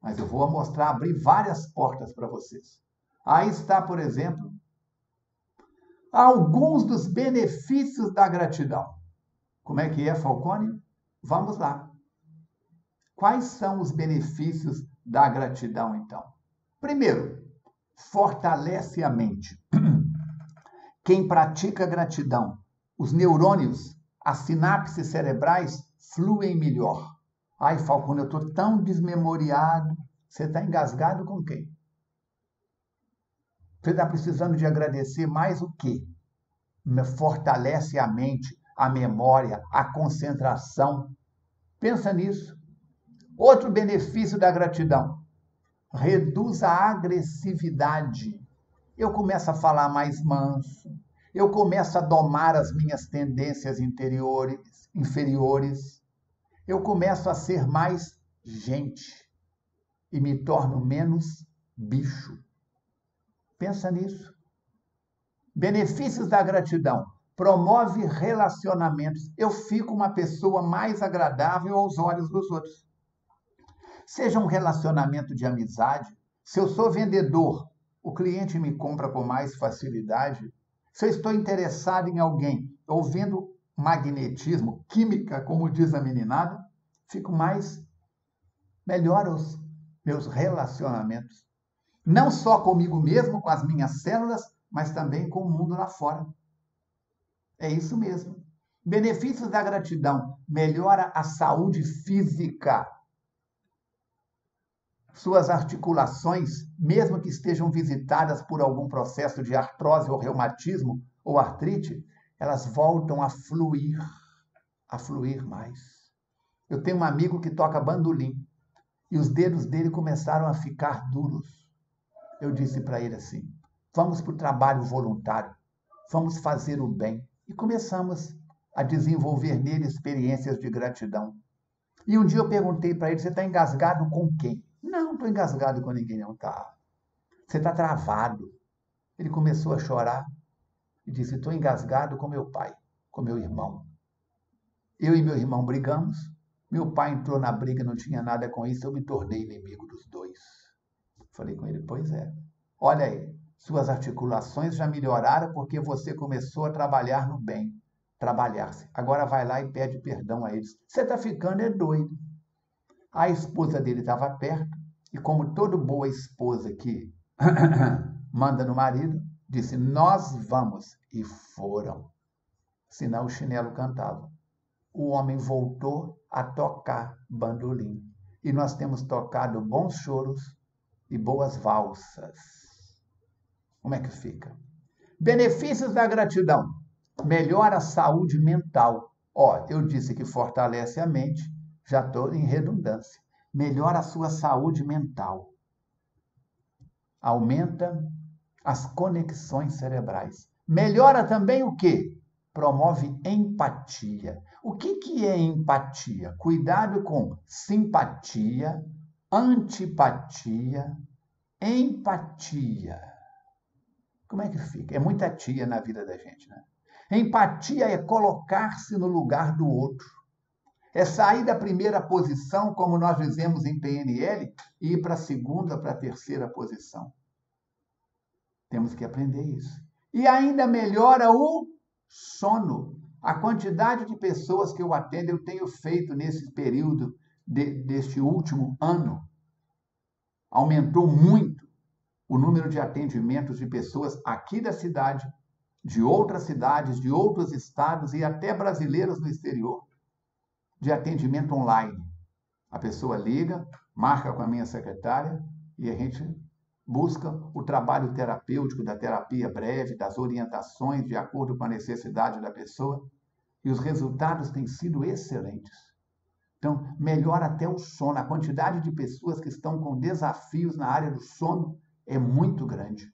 Mas eu vou mostrar, abrir várias portas para vocês. Aí está, por exemplo, alguns dos benefícios da gratidão. Como é que é, Falcone? Vamos lá. Quais são os benefícios da gratidão, então? Primeiro, fortalece a mente. Quem pratica gratidão, os neurônios, as sinapses cerebrais fluem melhor. Ai, Falcone, eu estou tão desmemoriado. Você está engasgado com quem? Você está precisando de agradecer mais o quê? Fortalece a mente, a memória, a concentração. Pensa nisso. Outro benefício da gratidão: reduz a agressividade. Eu começo a falar mais manso. Eu começo a domar as minhas tendências interiores, inferiores. Eu começo a ser mais gente e me torno menos bicho. Pensa nisso. Benefícios da gratidão. Promove relacionamentos. Eu fico uma pessoa mais agradável aos olhos dos outros. Seja um relacionamento de amizade. Se eu sou vendedor, o cliente me compra com mais facilidade. Se eu estou interessado em alguém, ouvindo magnetismo, química, como diz a meninada, fico mais melhor os meus relacionamentos. Não só comigo mesmo, com as minhas células, mas também com o mundo lá fora. É isso mesmo. Benefícios da gratidão: melhora a saúde física. suas articulações, mesmo que estejam visitadas por algum processo de artrose ou reumatismo ou artrite, elas voltam a fluir, a fluir mais. Eu tenho um amigo que toca bandolim e os dedos dele começaram a ficar duros. Eu disse para ele assim: vamos para o trabalho voluntário, vamos fazer o bem. E começamos a desenvolver nele experiências de gratidão. E um dia eu perguntei para ele: você está engasgado com quem? Não, estou engasgado com ninguém, não tá. Você está travado. Ele começou a chorar e disse: Estou engasgado com meu pai, com meu irmão. Eu e meu irmão brigamos. Meu pai entrou na briga, não tinha nada com isso, eu me tornei inimigo dos dois. Falei com ele: Pois é. Olha aí, suas articulações já melhoraram porque você começou a trabalhar no bem. Trabalhar-se. Agora vai lá e pede perdão a eles. Você está ficando é doido. A esposa dele estava perto e, como toda boa esposa que manda no marido, disse: Nós vamos. E foram. Senão o chinelo cantava. O homem voltou a tocar bandolim. E nós temos tocado bons choros e boas valsas. Como é que fica? Benefícios da gratidão. Melhora a saúde mental. Ó, eu disse que fortalece a mente, já estou em redundância. Melhora a sua saúde mental. Aumenta as conexões cerebrais. Melhora também o quê? Promove empatia. O que, que é empatia? Cuidado com simpatia, antipatia, empatia. Como é que fica? É muita tia na vida da gente, né? Empatia é colocar-se no lugar do outro é sair da primeira posição, como nós dizemos em PNL, e ir para a segunda, para a terceira posição. Temos que aprender isso. E ainda melhora o sono. A quantidade de pessoas que eu atendo, eu tenho feito nesse período de, deste último ano. Aumentou muito o número de atendimentos de pessoas aqui da cidade, de outras cidades, de outros estados e até brasileiras no exterior de atendimento online. A pessoa liga, marca com a minha secretária e a gente busca o trabalho terapêutico da terapia breve, das orientações de acordo com a necessidade da pessoa, e os resultados têm sido excelentes. Então, melhora até o sono. A quantidade de pessoas que estão com desafios na área do sono é muito grande.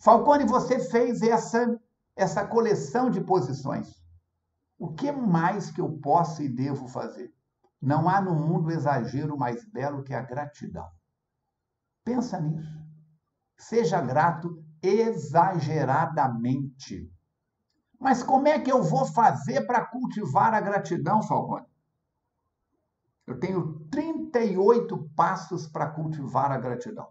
Falcone, você fez essa, essa coleção de posições. O que mais que eu posso e devo fazer? Não há no mundo exagero mais belo que a gratidão. Pensa nisso. Seja grato exageradamente. Mas como é que eu vou fazer para cultivar a gratidão, Falcone? Eu tenho 38 passos para cultivar a gratidão.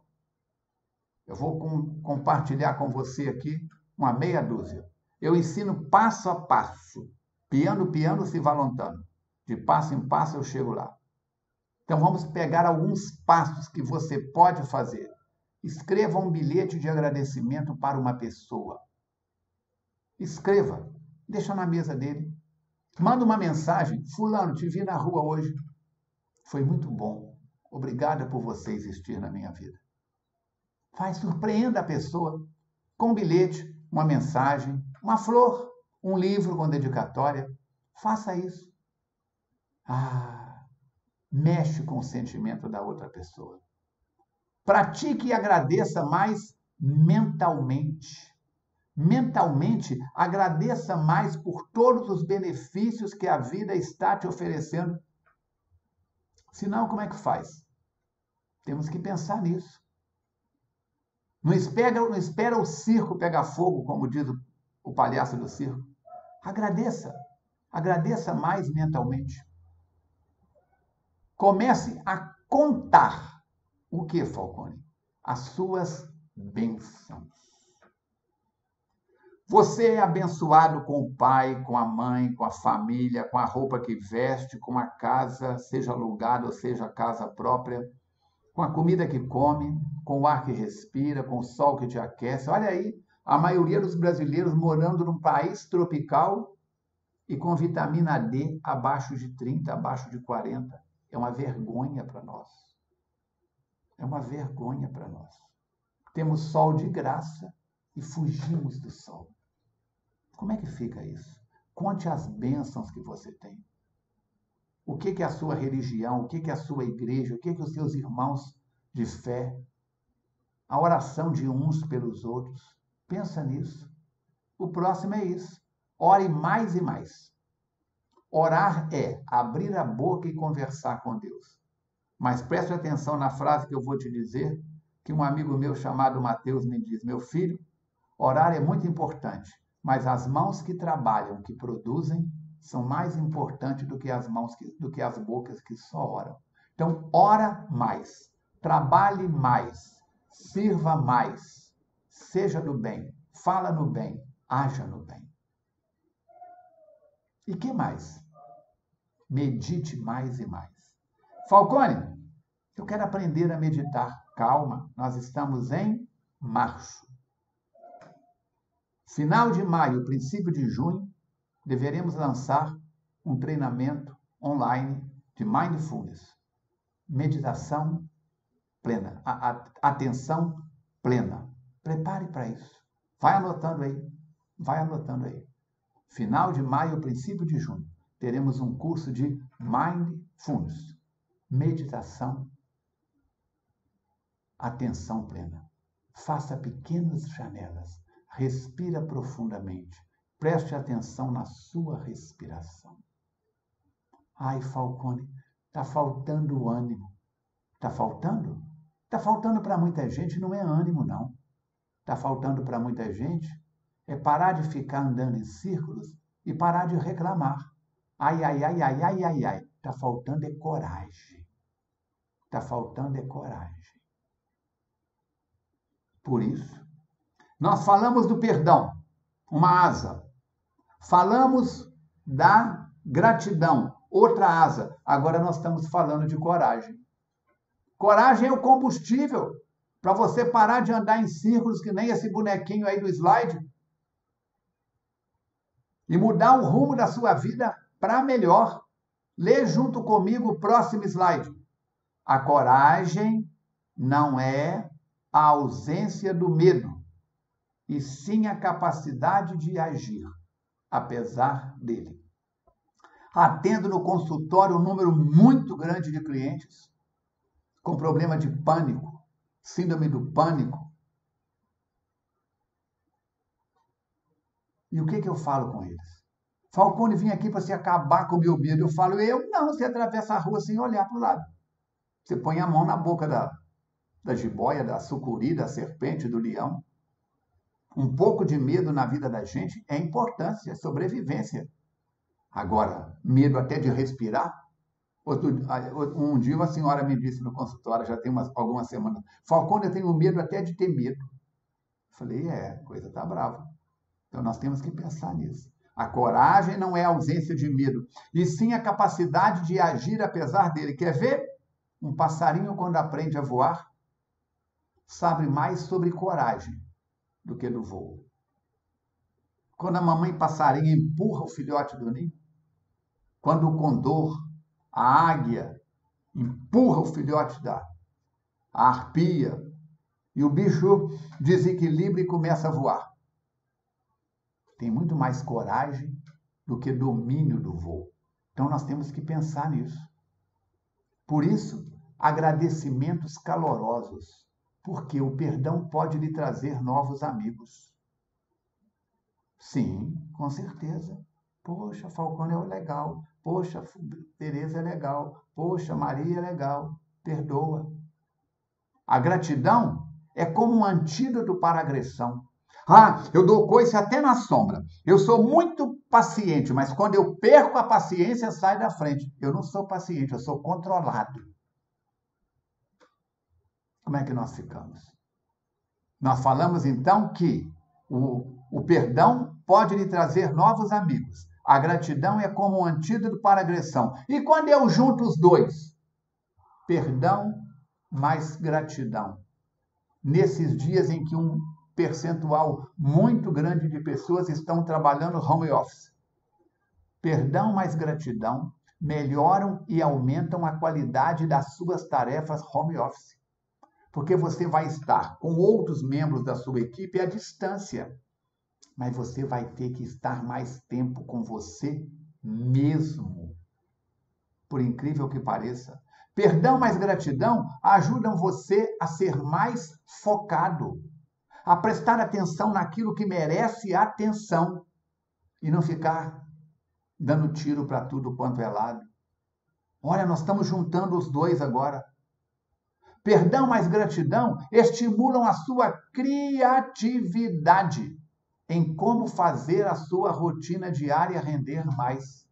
Eu vou com, compartilhar com você aqui uma meia dúzia. Eu ensino passo a passo Piano, piano, se valontando. De passo em passo eu chego lá. Então vamos pegar alguns passos que você pode fazer. Escreva um bilhete de agradecimento para uma pessoa. Escreva, deixa na mesa dele. Manda uma mensagem. Fulano, te vi na rua hoje. Foi muito bom. Obrigada por você existir na minha vida. Faz, surpreenda a pessoa com um bilhete, uma mensagem, uma flor um livro com dedicatória. Faça isso. Ah, mexe com o sentimento da outra pessoa. Pratique e agradeça mais mentalmente. Mentalmente, agradeça mais por todos os benefícios que a vida está te oferecendo. Senão, como é que faz? Temos que pensar nisso. Não espera, não espera o circo pegar fogo, como diz o, o palhaço do circo. Agradeça. Agradeça mais mentalmente. Comece a contar o que, Falcone? As suas bênçãos. Você é abençoado com o pai, com a mãe, com a família, com a roupa que veste, com a casa, seja alugada ou seja casa própria, com a comida que come, com o ar que respira, com o sol que te aquece. Olha aí, a maioria dos brasileiros morando num país tropical e com vitamina D abaixo de 30, abaixo de 40. É uma vergonha para nós. É uma vergonha para nós. Temos sol de graça e fugimos do sol. Como é que fica isso? Conte as bênçãos que você tem. O que, é a sua religião? O que, que é a sua igreja? O que, que os seus irmãos de fé? A oração de uns pelos outros. Pensa nisso. O próximo é isso. Ore mais e mais. Orar é abrir a boca e conversar com Deus. Mas preste atenção na frase que eu vou te dizer, que um amigo meu chamado Mateus me diz: Meu filho, orar é muito importante, mas as mãos que trabalham, que produzem, são mais importantes do que as mãos que, do que as bocas que só oram. Então, ora mais, trabalhe mais, sirva mais, seja do bem, fala no bem, haja no bem. E que mais? Medite mais e mais. Falcone, eu quero aprender a meditar. Calma, nós estamos em março. Final de maio, princípio de junho, deveremos lançar um treinamento online de mindfulness, meditação plena, a, a, atenção plena. Prepare para isso. Vai anotando aí, vai anotando aí. Final de maio, princípio de junho, teremos um curso de mindfulness, meditação, atenção plena. Faça pequenas janelas, respira profundamente Preste atenção na sua respiração. Ai, Falcone, está faltando ânimo. Está faltando? Está faltando para muita gente, não é ânimo, não. Está faltando para muita gente é parar de ficar andando em círculos e parar de reclamar. Ai, ai, ai, ai, ai, ai, ai. Está faltando é coragem. Está faltando é coragem. Por isso, nós falamos do perdão, uma asa. Falamos da gratidão, outra asa. Agora nós estamos falando de coragem. Coragem é o combustível para você parar de andar em círculos que nem esse bonequinho aí do slide e mudar o rumo da sua vida para melhor. Lê junto comigo o próximo slide. A coragem não é a ausência do medo, e sim a capacidade de agir apesar dele. Atendo no consultório um número muito grande de clientes com problema de pânico, síndrome do pânico. E o que, que eu falo com eles? Falcone, vim aqui para se acabar com o meu medo. Eu falo, eu não, você atravessa a rua sem olhar para o lado. Você põe a mão na boca da, da jiboia, da sucuri, da serpente, do leão. Um pouco de medo na vida da gente é importante, é sobrevivência. Agora, medo até de respirar. Outro, um dia uma senhora me disse no consultório, já tem umas, algumas semanas, Falcone, eu tenho medo até de ter medo. Falei, é, coisa tá brava. Então nós temos que pensar nisso. A coragem não é a ausência de medo, e sim a capacidade de agir apesar dele. Quer ver? Um passarinho, quando aprende a voar, sabe mais sobre coragem do que do voo. Quando a mamãe passarinho empurra o filhote do ninho, quando o condor, a águia, empurra o filhote da a arpia, e o bicho desequilibra e começa a voar. Tem muito mais coragem do que domínio do voo. Então nós temos que pensar nisso. Por isso, agradecimentos calorosos porque o perdão pode lhe trazer novos amigos. Sim, com certeza. Poxa, Falcone é legal. Poxa, Tereza é legal. Poxa, Maria é legal. Perdoa. A gratidão é como um antídoto para a agressão. Ah, eu dou coice até na sombra. Eu sou muito paciente, mas quando eu perco a paciência, sai da frente. Eu não sou paciente, eu sou controlado como é que nós ficamos? Nós falamos então que o, o perdão pode lhe trazer novos amigos. A gratidão é como um antídoto para a agressão. E quando eu junto os dois? Perdão mais gratidão. Nesses dias em que um percentual muito grande de pessoas estão trabalhando home office. Perdão mais gratidão melhoram e aumentam a qualidade das suas tarefas home office. Porque você vai estar com outros membros da sua equipe à distância. Mas você vai ter que estar mais tempo com você mesmo. Por incrível que pareça. Perdão mais gratidão ajudam você a ser mais focado, a prestar atenção naquilo que merece atenção e não ficar dando tiro para tudo quanto é lado. Olha, nós estamos juntando os dois agora. Perdão mais gratidão estimulam a sua criatividade em como fazer a sua rotina diária render mais.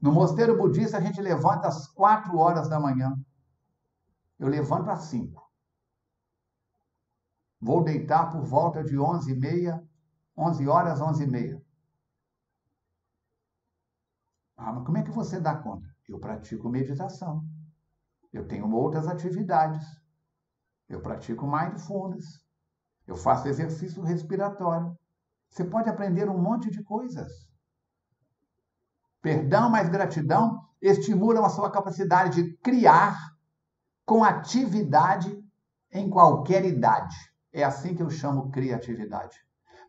No mosteiro budista, a gente levanta às quatro horas da manhã. Eu levanto às cinco. Vou deitar por volta de onze e meia, onze horas, onze e meia. Ah, mas como é que você dá conta? Eu pratico meditação. Eu tenho outras atividades. Eu pratico mindfulness. Eu faço exercício respiratório. Você pode aprender um monte de coisas. Perdão mais gratidão estimulam a sua capacidade de criar com atividade em qualquer idade. É assim que eu chamo criatividade.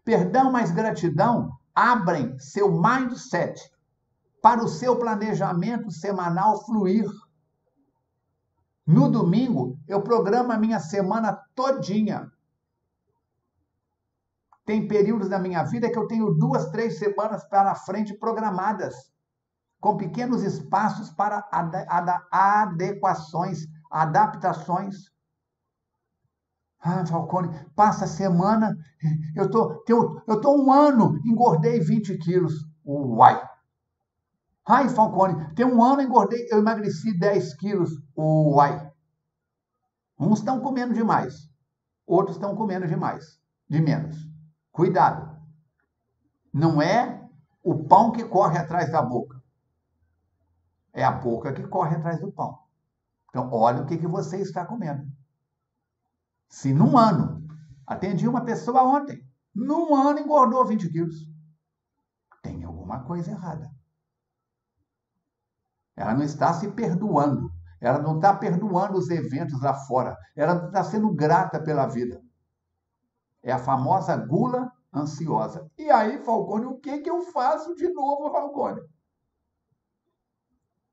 Perdão mais gratidão abrem seu mindset para o seu planejamento semanal fluir. No domingo, eu programo a minha semana todinha. Tem períodos da minha vida que eu tenho duas, três semanas para frente programadas, com pequenos espaços para adequações, adaptações. Ah, Falcone, passa a semana, eu tô, eu, tô um ano, engordei 20 quilos. Uai! Ai, Falcone, tem um ano eu engordei, eu emagreci 10 quilos. Uai! Uns estão comendo demais, outros estão comendo demais, de menos. Cuidado! Não é o pão que corre atrás da boca, é a boca que corre atrás do pão. Então, olha o que, que você está comendo. Se num ano, atendi uma pessoa ontem, num ano engordou 20 quilos, tem alguma coisa errada. Ela não está se perdoando. Ela não está perdoando os eventos lá fora. Ela não está sendo grata pela vida. É a famosa gula ansiosa. E aí, Falcone, o que, que eu faço de novo, Falcone?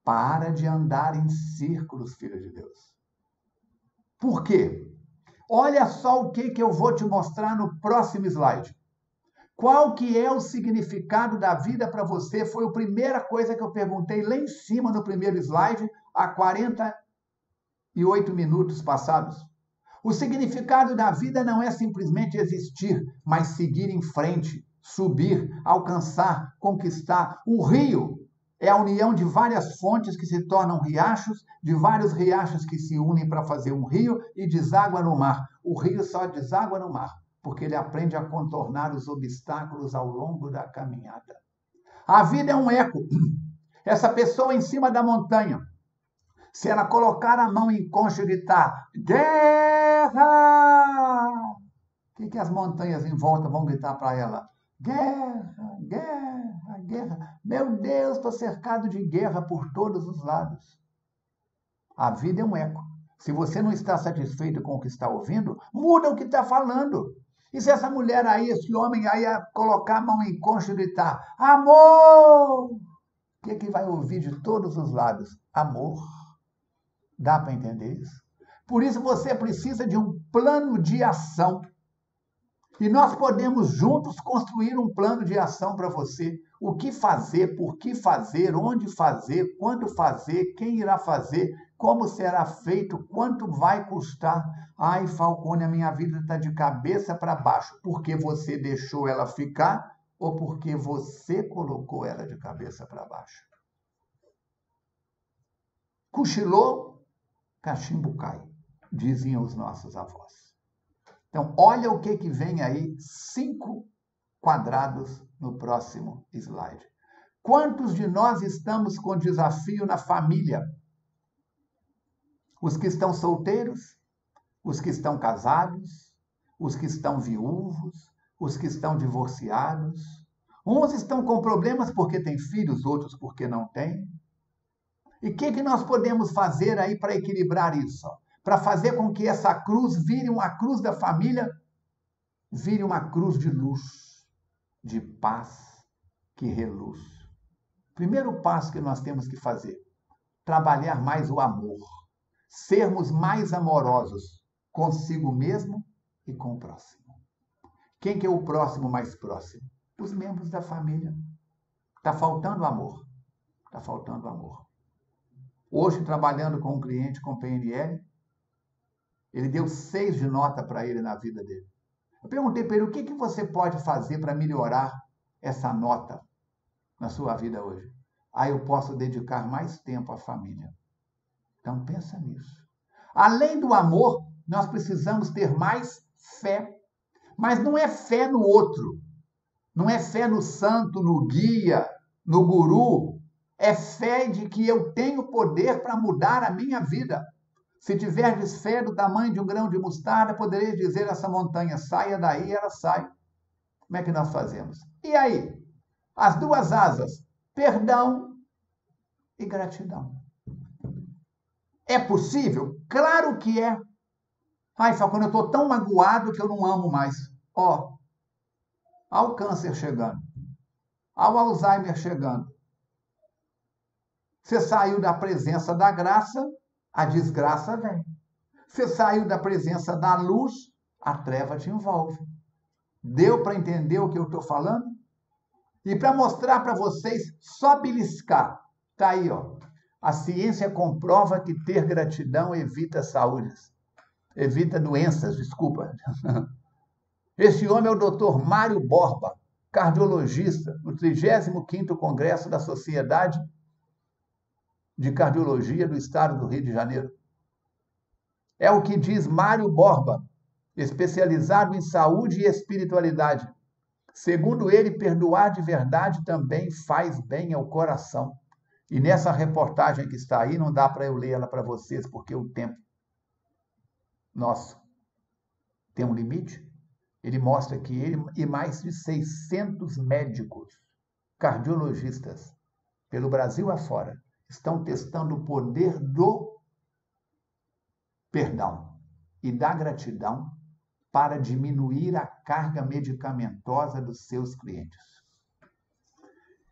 Para de andar em círculos, filho de Deus. Por quê? Olha só o que, que eu vou te mostrar no próximo slide. Qual que é o significado da vida para você? Foi a primeira coisa que eu perguntei lá em cima no primeiro slide, há 48 minutos passados. O significado da vida não é simplesmente existir, mas seguir em frente, subir, alcançar, conquistar. O rio é a união de várias fontes que se tornam riachos, de vários riachos que se unem para fazer um rio e deságua no mar. O rio só deságua no mar porque ele aprende a contornar os obstáculos ao longo da caminhada. A vida é um eco. Essa pessoa em cima da montanha, se ela colocar a mão em concha e gritar: Guerra! O que, que as montanhas em volta vão gritar para ela? Guerra, guerra, guerra. Meu Deus, estou cercado de guerra por todos os lados. A vida é um eco. Se você não está satisfeito com o que está ouvindo, muda o que está falando. E se essa mulher aí, esse homem aí, colocar a mão em concha e gritar: Amor! O que, que vai ouvir de todos os lados? Amor. Dá para entender isso? Por isso você precisa de um plano de ação. E nós podemos juntos construir um plano de ação para você. O que fazer, por que fazer, onde fazer, quando fazer, quem irá fazer, como será feito? Quanto vai custar? Ai, Falcone, a minha vida está de cabeça para baixo. Porque você deixou ela ficar ou porque você colocou ela de cabeça para baixo? Cochilou, cachimbo cai, diziam os nossos avós. Então, olha o que, que vem aí, cinco quadrados no próximo slide. Quantos de nós estamos com desafio na família? Os que estão solteiros, os que estão casados, os que estão viúvos, os que estão divorciados. Uns estão com problemas porque têm filhos, outros porque não têm. E o que, que nós podemos fazer aí para equilibrar isso? para fazer com que essa cruz vire uma cruz da família, vire uma cruz de luz, de paz que reluz. Primeiro passo que nós temos que fazer: trabalhar mais o amor, sermos mais amorosos consigo mesmo e com o próximo. Quem que é o próximo mais próximo? Os membros da família. Está faltando amor. Está faltando amor. Hoje, trabalhando com um cliente com PNL, ele deu seis de nota para ele na vida dele. Eu perguntei para ele o que, que você pode fazer para melhorar essa nota na sua vida hoje. Aí eu posso dedicar mais tempo à família. Então pensa nisso. Além do amor, nós precisamos ter mais fé. Mas não é fé no outro. Não é fé no santo, no guia, no guru. É fé de que eu tenho poder para mudar a minha vida. Se tiverdes fé do tamanho de um grão de mostarda, podereis dizer essa montanha: saia daí, ela sai. Como é que nós fazemos? E aí? As duas asas: perdão e gratidão. É possível? Claro que é. Ai, quando eu estou tão magoado que eu não amo mais. Ó, ao câncer chegando, ao Alzheimer chegando. Você saiu da presença da graça, a desgraça vem. Você saiu da presença da luz, a treva te envolve. Deu para entender o que eu estou falando? E para mostrar para vocês, só beliscar. Tá aí, ó. A ciência comprova que ter gratidão evita saúdes. Evita doenças, desculpa. Esse homem é o doutor Mário Borba, cardiologista, no 35º Congresso da Sociedade de Cardiologia do Estado do Rio de Janeiro. É o que diz Mário Borba, especializado em saúde e espiritualidade. Segundo ele, perdoar de verdade também faz bem ao coração. E nessa reportagem que está aí, não dá para eu ler ela para vocês, porque o tempo nosso tem um limite. Ele mostra que ele e mais de 600 médicos, cardiologistas, pelo Brasil afora, estão testando o poder do perdão e da gratidão para diminuir a carga medicamentosa dos seus clientes.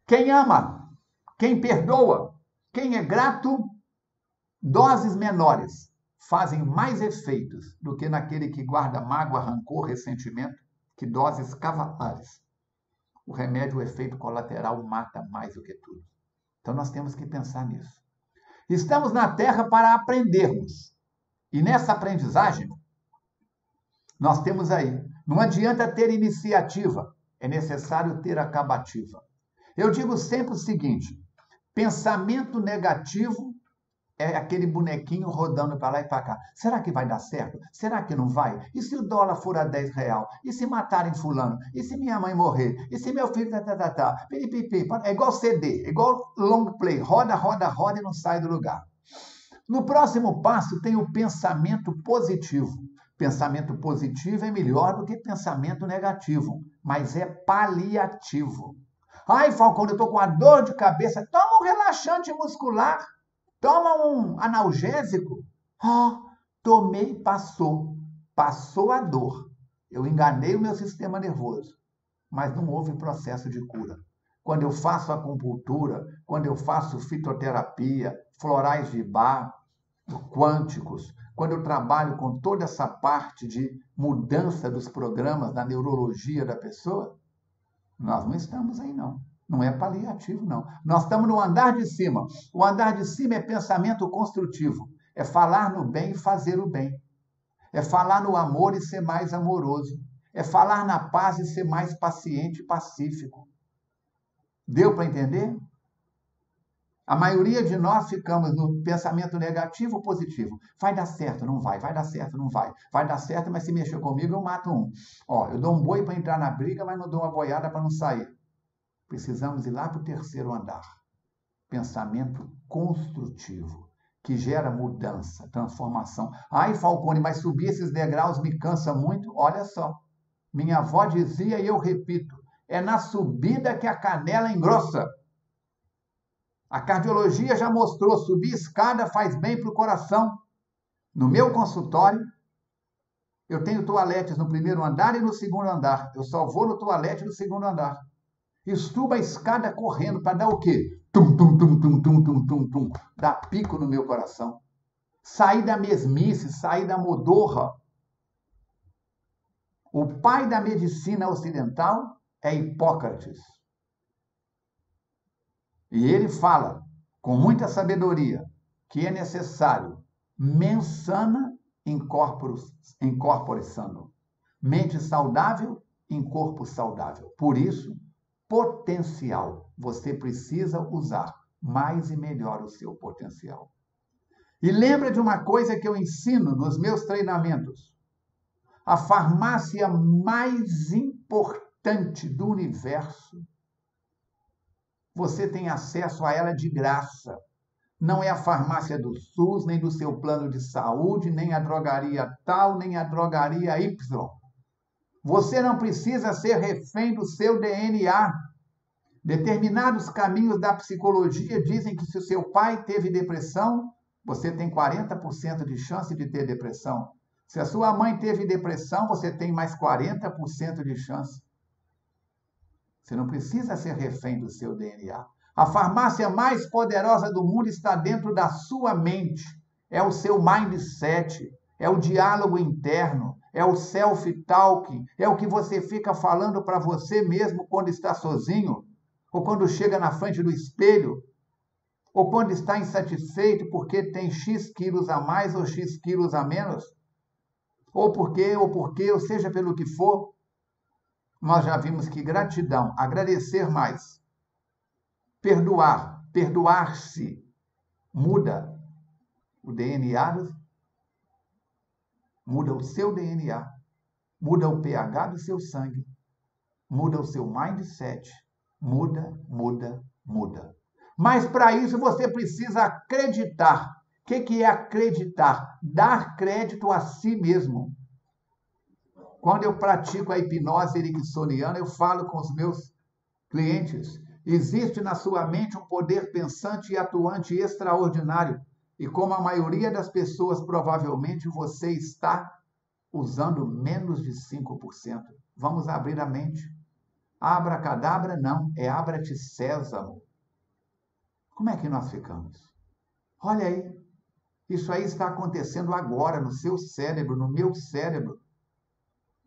Quem ama, quem perdoa, quem é grato, doses menores fazem mais efeitos do que naquele que guarda mágoa, rancor, ressentimento, que doses cavalares. O remédio, o efeito colateral, mata mais do que tudo. Então nós temos que pensar nisso. Estamos na Terra para aprendermos. E nessa aprendizagem, nós temos aí. Não adianta ter iniciativa, é necessário ter acabativa. Eu digo sempre o seguinte: pensamento negativo é aquele bonequinho rodando para lá e para cá. Será que vai dar certo? Será que não vai? E se o dólar for a 10 real? E se matarem fulano? E se minha mãe morrer? E se meu filho... Tá, tá, tá, tá. É igual CD, é igual long play. Roda, roda, roda e não sai do lugar. No próximo passo tem o pensamento positivo. Pensamento positivo é melhor do que pensamento negativo, mas é paliativo. Ai, Falcone, eu estou com a dor de cabeça. Toma um relaxante muscular. Toma um analgésico. Ah, tomei passou. Passou a dor. Eu enganei o meu sistema nervoso. Mas não houve processo de cura. Quando eu faço acupuntura, quando eu faço fitoterapia, florais de bar, quânticos, quando eu trabalho com toda essa parte de mudança dos programas da neurologia da pessoa, nós não estamos aí não. Não é paliativo, não. Nós estamos no andar de cima. O andar de cima é pensamento construtivo. É falar no bem e fazer o bem. É falar no amor e ser mais amoroso. É falar na paz e ser mais paciente e pacífico. Deu para entender? A maioria de nós ficamos no pensamento negativo ou positivo. Vai dar certo, não vai. Vai dar certo, não vai. Vai dar certo, mas se mexer comigo, eu mato um. Ó, eu dou um boi para entrar na briga, mas não dou uma boiada para não sair. Precisamos ir lá para o terceiro andar. Pensamento construtivo, que gera mudança, transformação. Ai, Falcone, mas subir esses degraus me cansa muito. Olha só. Minha avó dizia e eu repito: é na subida que a canela engrossa. A cardiologia já mostrou: subir escada faz bem para o coração. No meu consultório, eu tenho toaletes no primeiro andar e no segundo andar. Eu só vou no toalete no segundo andar. Estuba a escada correndo para dar o quê? Tum, tum, tum, tum, tum, tum, tum, tum. Dá pico no meu coração. Sair da mesmice, sair da modorra. O pai da medicina ocidental é Hipócrates. E ele fala, com muita sabedoria, que é necessário mensana em corporis, em corpore sano. Mente saudável em corpo saudável. Por isso, potencial. Você precisa usar mais e melhor o seu potencial. E lembra de uma coisa que eu ensino nos meus treinamentos. A farmácia mais importante do universo, você tem acesso a ela de graça. Não é a farmácia do SUS, nem do seu plano de saúde, nem a drogaria tal, nem a drogaria Y. Você não precisa ser refém do seu DNA. Determinados caminhos da psicologia dizem que se o seu pai teve depressão, você tem 40% de chance de ter depressão. Se a sua mãe teve depressão, você tem mais 40% de chance. Você não precisa ser refém do seu DNA. A farmácia mais poderosa do mundo está dentro da sua mente. É o seu mindset, é o diálogo interno, é o self-talk, é o que você fica falando para você mesmo quando está sozinho, ou quando chega na frente do espelho, ou quando está insatisfeito porque tem X quilos a mais ou X quilos a menos, ou porque, ou porque, ou seja pelo que for, nós já vimos que gratidão, agradecer mais, perdoar, perdoar-se, muda o DNA muda o seu DNA, muda o pH do seu sangue, muda o seu mindset, muda, muda, muda. Mas para isso você precisa acreditar. O que, que é acreditar? Dar crédito a si mesmo. Quando eu pratico a hipnose ericksoniana, eu falo com os meus clientes. Existe na sua mente um poder pensante e atuante extraordinário e como a maioria das pessoas, provavelmente você está usando menos de 5%. Vamos abrir a mente. Abra cadabra, não, é abra-te sésamo. Como é que nós ficamos? Olha aí, isso aí está acontecendo agora no seu cérebro, no meu cérebro,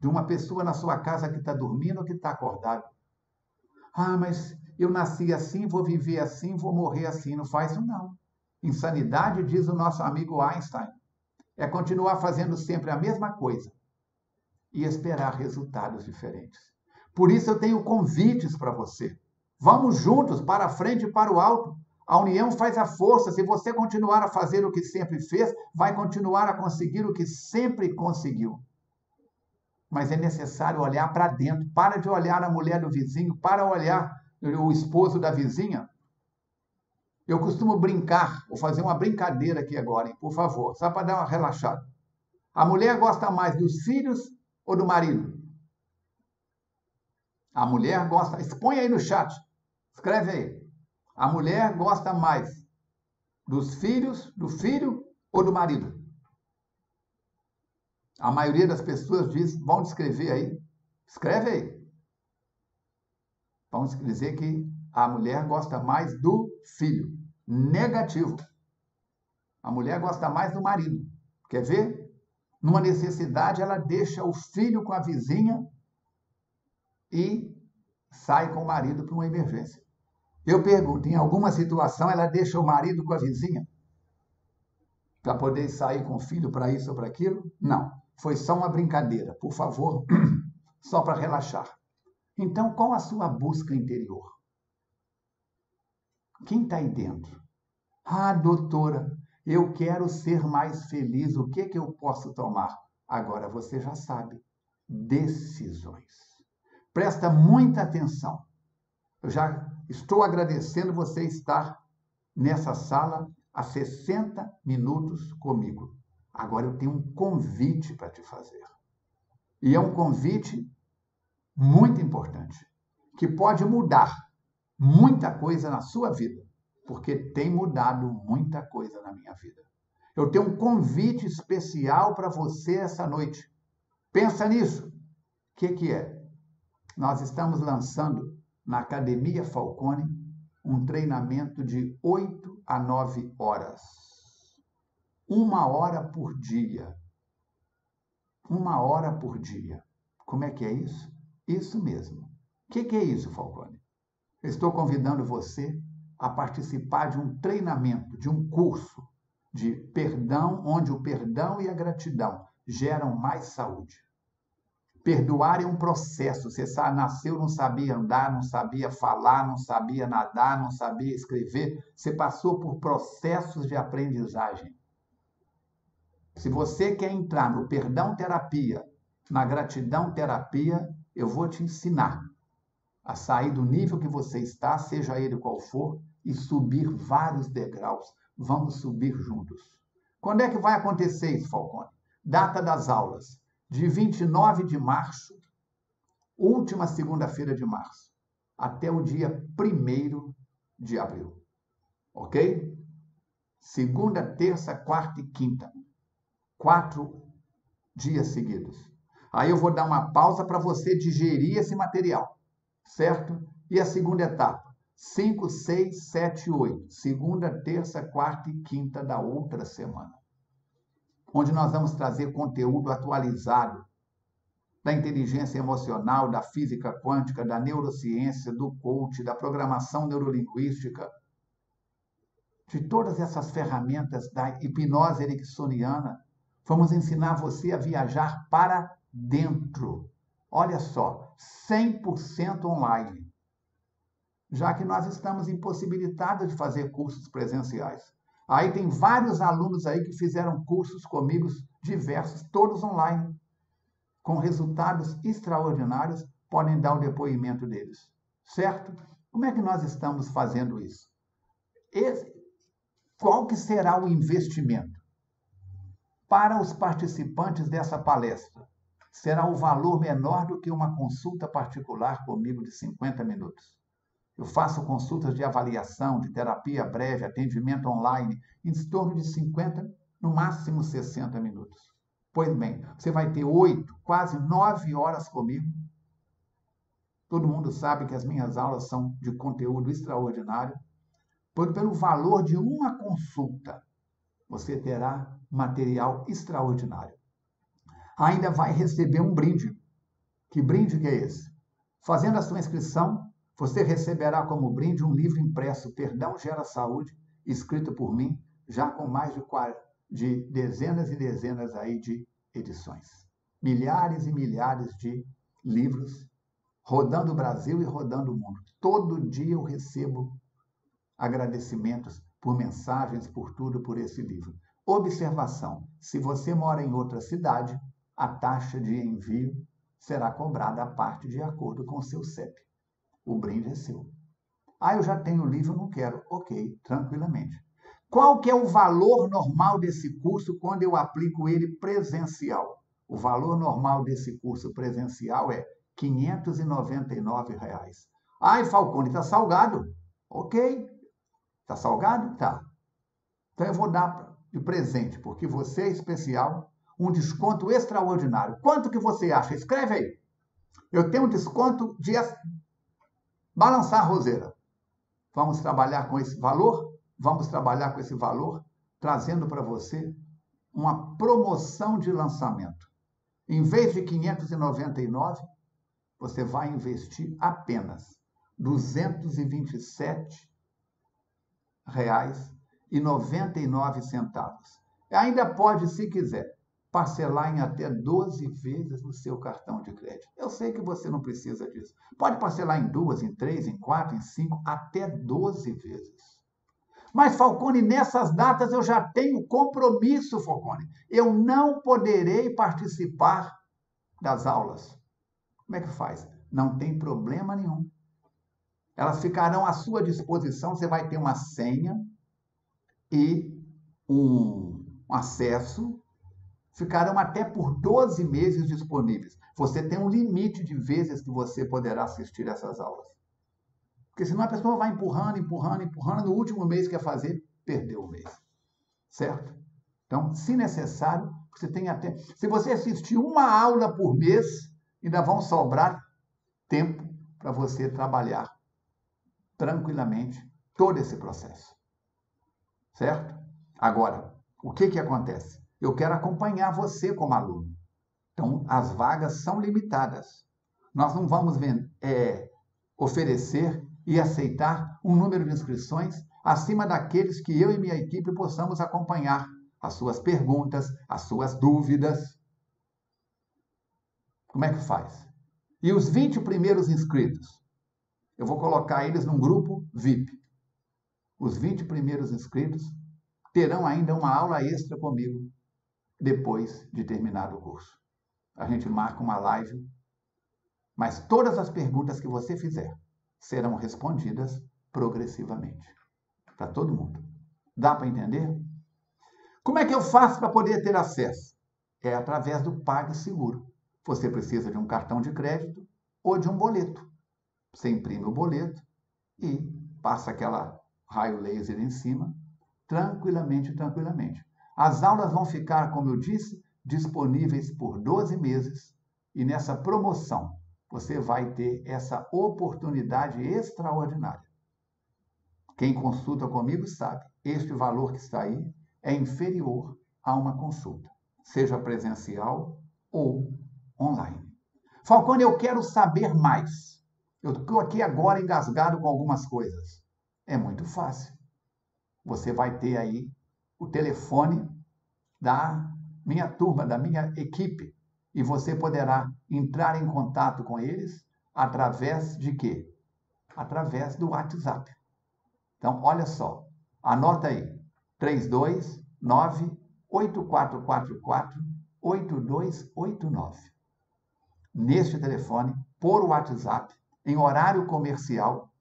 de uma pessoa na sua casa que está dormindo ou que está acordado. Ah, mas eu nasci assim, vou viver assim, vou morrer assim. Não faz isso, não. Insanidade, diz o nosso amigo Einstein, é continuar fazendo sempre a mesma coisa e esperar resultados diferentes. Por isso eu tenho convites para você. Vamos juntos para a frente e para o alto. A união faz a força. Se você continuar a fazer o que sempre fez, vai continuar a conseguir o que sempre conseguiu. Mas é necessário olhar para dentro. Para de olhar a mulher do vizinho, para olhar o esposo da vizinha. Eu costumo brincar, vou fazer uma brincadeira aqui agora, hein, por favor, só para dar uma relaxada. A mulher gosta mais dos filhos ou do marido? A mulher gosta. Expõe aí no chat. Escreve aí. A mulher gosta mais dos filhos, do filho ou do marido? A maioria das pessoas diz, vão descrever aí. Escreve aí. Vamos dizer que a mulher gosta mais do filho. Negativo. A mulher gosta mais do marido. Quer ver? Numa necessidade, ela deixa o filho com a vizinha e sai com o marido para uma emergência. Eu pergunto, em alguma situação ela deixa o marido com a vizinha? Para poder sair com o filho para isso ou para aquilo? Não. Foi só uma brincadeira. Por favor, só para relaxar. Então, qual a sua busca interior? Quem está aí dentro? Ah, doutora, eu quero ser mais feliz. O que, que eu posso tomar? Agora você já sabe. Decisões. Presta muita atenção. Eu já estou agradecendo você estar nessa sala há 60 minutos comigo. Agora eu tenho um convite para te fazer. E é um convite muito importante, que pode mudar muita coisa na sua vida, porque tem mudado muita coisa na minha vida. Eu tenho um convite especial para você essa noite. Pensa nisso. O que, que é? Nós estamos lançando na Academia Falcone um treinamento de 8 a 9 horas. Uma hora por dia. Uma hora por dia. Como é que é isso? Isso mesmo. O que, que é isso, Falcone? estou convidando você a participar de um treinamento, de um curso de perdão, onde o perdão e a gratidão geram mais saúde. Perdoar é um processo. Você nasceu, não sabia andar, não sabia falar, não sabia nadar, não sabia escrever. Você passou por processos de aprendizagem. Se você quer entrar no perdão terapia, na gratidão terapia, eu vou te ensinar a sair do nível que você está, seja ele qual for, e subir vários degraus. Vamos subir juntos. Quando é que vai acontecer isso, Falcone? Data das aulas: de 29 de março, última segunda-feira de março, até o dia 1 de abril. Ok? Segunda, terça, quarta e quinta. Quatro dias seguidos. Aí eu vou dar uma pausa para você digerir esse material certo? E a segunda etapa, 5, 6, 7, 8. Segunda, terça, quarta e quinta da outra semana. Onde nós vamos trazer conteúdo atualizado da inteligência emocional, da física quântica, da neurociência, do coach, da programação neurolinguística, de todas essas ferramentas da hipnose ericksoniana. Vamos ensinar você a viajar para dentro Olha só, 100% online. Já que nós estamos impossibilitados de fazer cursos presenciais. Aí tem vários alunos aí que fizeram cursos comigo diversos, todos online, com resultados extraordinários, podem dar o depoimento deles. Certo? Como é que nós estamos fazendo isso? Esse, qual que será o investimento para os participantes dessa palestra? será o valor menor do que uma consulta particular comigo de 50 minutos. Eu faço consultas de avaliação, de terapia breve, atendimento online, em torno de 50, no máximo 60 minutos. Pois bem, você vai ter oito, quase nove horas comigo. Todo mundo sabe que as minhas aulas são de conteúdo extraordinário. Pelo valor de uma consulta, você terá material extraordinário ainda vai receber um brinde. Que brinde que é esse? Fazendo a sua inscrição, você receberá como brinde um livro impresso Perdão Gera Saúde, escrito por mim, já com mais de, de dezenas e dezenas aí de edições. Milhares e milhares de livros rodando o Brasil e rodando o mundo. Todo dia eu recebo agradecimentos por mensagens, por tudo, por esse livro. Observação: se você mora em outra cidade, a taxa de envio será cobrada à parte de acordo com o seu CEP. O brinde é seu. Ah, eu já tenho o livro, não quero. Ok, tranquilamente. Qual que é o valor normal desse curso quando eu aplico ele presencial? O valor normal desse curso presencial é 599 reais. Ai, Falcone, está salgado. Ok. Está salgado? Tá. Então eu vou dar de presente, porque você é especial um desconto extraordinário. Quanto que você acha? Escreve aí. Eu tenho um desconto de balançar a roseira. Vamos trabalhar com esse valor? Vamos trabalhar com esse valor, trazendo para você uma promoção de lançamento. Em vez de 599, você vai investir apenas R$ 227 reais e 99 centavos. Ainda pode, se quiser, parcelar em até 12 vezes no seu cartão de crédito. Eu sei que você não precisa disso. Pode parcelar em duas, em três, em quatro, em cinco, até 12 vezes. Mas, Falcone, nessas datas eu já tenho compromisso, Falcone. Eu não poderei participar das aulas. Como é que faz? Não tem problema nenhum. Elas ficarão à sua disposição. Você vai ter uma senha e um acesso ficarão até por 12 meses disponíveis. Você tem um limite de vezes que você poderá assistir essas aulas. Porque senão a pessoa vai empurrando, empurrando, empurrando, no último mês que quer fazer, perdeu o mês. Certo? Então, se necessário, você tem até. Se você assistir uma aula por mês, ainda vão sobrar tempo para você trabalhar tranquilamente todo esse processo. Certo? Agora, o que, que acontece? Eu quero acompanhar você como aluno. Então, as vagas são limitadas. Nós não vamos é, oferecer e aceitar um número de inscrições acima daqueles que eu e minha equipe possamos acompanhar as suas perguntas, as suas dúvidas. Como é que faz? E os 20 primeiros inscritos? Eu vou colocar eles num grupo VIP. Os 20 primeiros inscritos terão ainda uma aula extra comigo depois de terminado o curso. A gente marca uma live, mas todas as perguntas que você fizer serão respondidas progressivamente para todo mundo. Dá para entender? Como é que eu faço para poder ter acesso? É através do PagSeguro. Você precisa de um cartão de crédito ou de um boleto. Você imprime o boleto e passa aquela raio laser em cima, tranquilamente, tranquilamente. As aulas vão ficar, como eu disse, disponíveis por 12 meses e nessa promoção você vai ter essa oportunidade extraordinária. Quem consulta comigo sabe, este valor que está aí é inferior a uma consulta, seja presencial ou online. Falcone, eu quero saber mais. Eu estou aqui agora engasgado com algumas coisas. É muito fácil. Você vai ter aí o telefone da minha turma, da minha equipe, e você poderá entrar em contato com eles através de quê? Através do WhatsApp. Então, olha só, anota aí, 329 8444 8289. Neste telefone, por WhatsApp, em horário comercial,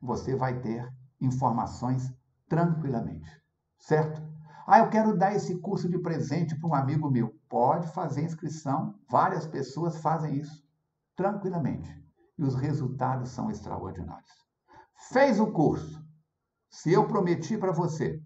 você vai ter informações tranquilamente, certo? Ah, eu quero dar esse curso de presente para um amigo meu. Pode fazer inscrição, várias pessoas fazem isso tranquilamente. E os resultados são extraordinários. Fez o curso. Se eu prometi para você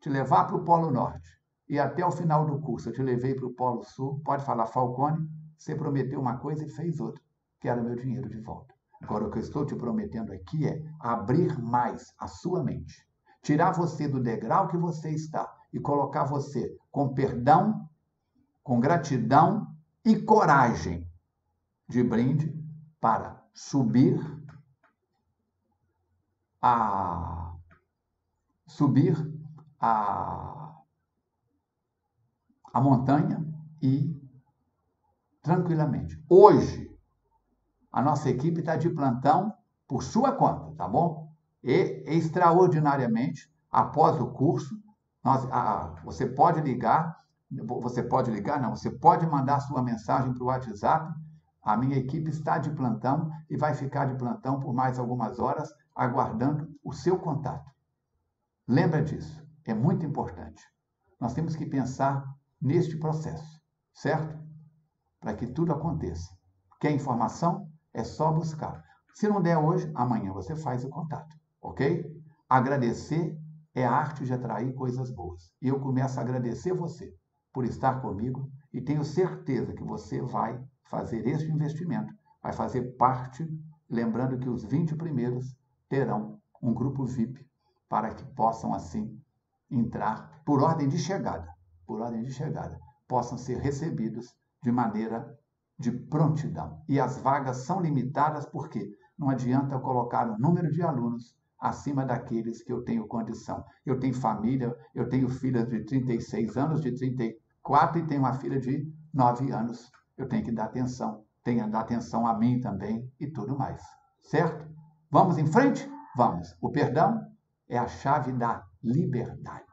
te levar para o Polo Norte e até o final do curso eu te levei para o Polo Sul, pode falar, Falcone, você prometeu uma coisa e fez outra. Quero meu dinheiro de volta. Agora, o que eu estou te prometendo aqui é abrir mais a sua mente, tirar você do degrau que você está e colocar você com perdão, com gratidão e coragem de brinde para subir a subir a, a montanha e tranquilamente. Hoje, a nossa equipe está de plantão por sua conta, tá bom? E extraordinariamente, após o curso, nós, a, você pode ligar, você pode ligar, não, você pode mandar sua mensagem para o WhatsApp. A minha equipe está de plantão e vai ficar de plantão por mais algumas horas aguardando o seu contato. Lembra disso, é muito importante. Nós temos que pensar neste processo, certo? Para que tudo aconteça. Quer informação? É só buscar. Se não der hoje, amanhã você faz o contato, ok? Agradecer é a arte de atrair coisas boas. E eu começo a agradecer você por estar comigo e tenho certeza que você vai fazer este investimento, vai fazer parte, lembrando que os 20 primeiros terão um grupo VIP para que possam assim entrar por ordem de chegada, por ordem de chegada, possam ser recebidos de maneira de prontidão. E as vagas são limitadas porque não adianta eu colocar o número de alunos acima daqueles que eu tenho condição. Eu tenho família, eu tenho filha de 36 anos, de 34 e tenho uma filha de 9 anos. Eu tenho que dar atenção, tenho que dar atenção a mim também e tudo mais. Certo? Vamos em frente? Vamos. O perdão é a chave da liberdade.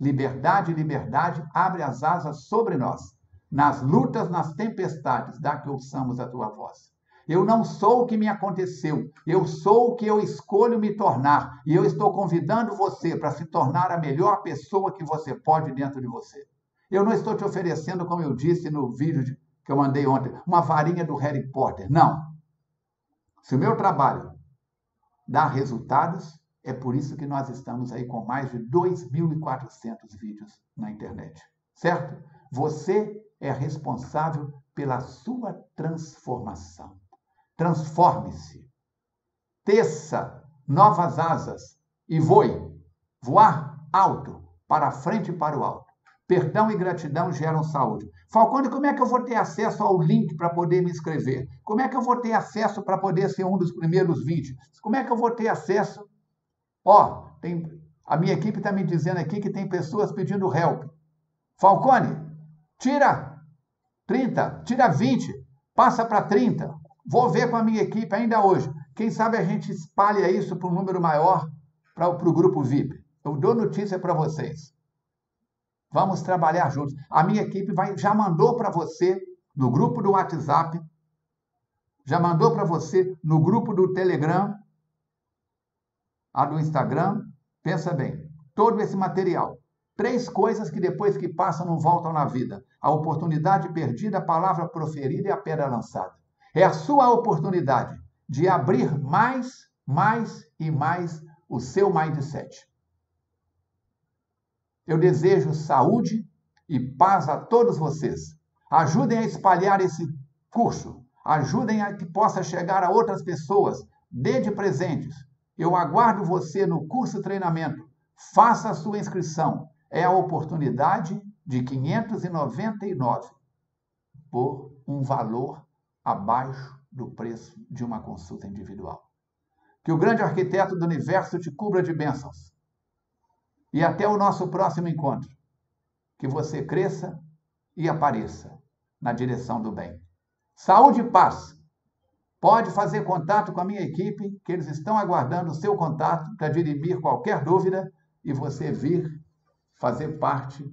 Liberdade, liberdade, abre as asas sobre nós. Nas lutas, nas tempestades, dá que ouçamos a tua voz. Eu não sou o que me aconteceu, eu sou o que eu escolho me tornar. E eu estou convidando você para se tornar a melhor pessoa que você pode dentro de você. Eu não estou te oferecendo, como eu disse no vídeo que eu mandei ontem, uma varinha do Harry Potter. Não. Se o meu trabalho dar resultados, É por isso que nós estamos aí com mais de 2.400 vídeos na internet. Certo? Você é responsável pela sua transformação. Transforme-se. Teça novas asas e voe. Voar alto, para frente e para o alto. Perdão e gratidão geram saúde. Falcone, como é que eu vou ter acesso ao link para poder me inscrever? Como é que eu vou ter acesso para poder ser um dos primeiros vídeos? Como é que eu vou ter acesso? Ó, tem, a minha equipe está me dizendo aqui que tem pessoas pedindo help. Falcone, tira 30, tira 20, passa para 30. Vou ver com a minha equipe ainda hoje. Quem sabe a gente espalha isso para um número maior para o grupo VIP. Eu dou notícia para vocês. Vamos trabalhar juntos. A minha equipe vai, já mandou para você no grupo do WhatsApp, já mandou para você no grupo do Telegram, a do Instagram. Pensa bem, todo esse material. Três coisas que depois que passam não voltam na vida: a oportunidade perdida, a palavra proferida e a pedra lançada. É a sua oportunidade de abrir mais, mais e mais o seu mindset. Eu desejo saúde e paz a todos vocês. Ajudem a espalhar esse curso. Ajudem a que possa chegar a outras pessoas. Dê de presentes. Eu aguardo você no curso treinamento. Faça a sua inscrição. É a oportunidade de 599 por um valor abaixo do preço de uma consulta individual. Que o grande arquiteto do universo te cubra de bênçãos. E até o nosso próximo encontro. Que você cresça e apareça na direção do bem. Saúde e paz. Pode fazer contato com a minha equipe, que eles estão aguardando o seu contato para dirimir qualquer dúvida e você vir fazer parte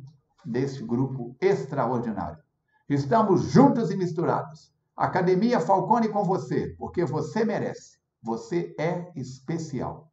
desse grupo extraordinário. Estamos juntos e misturados. Academia Falcone com você, porque você merece. Você é especial.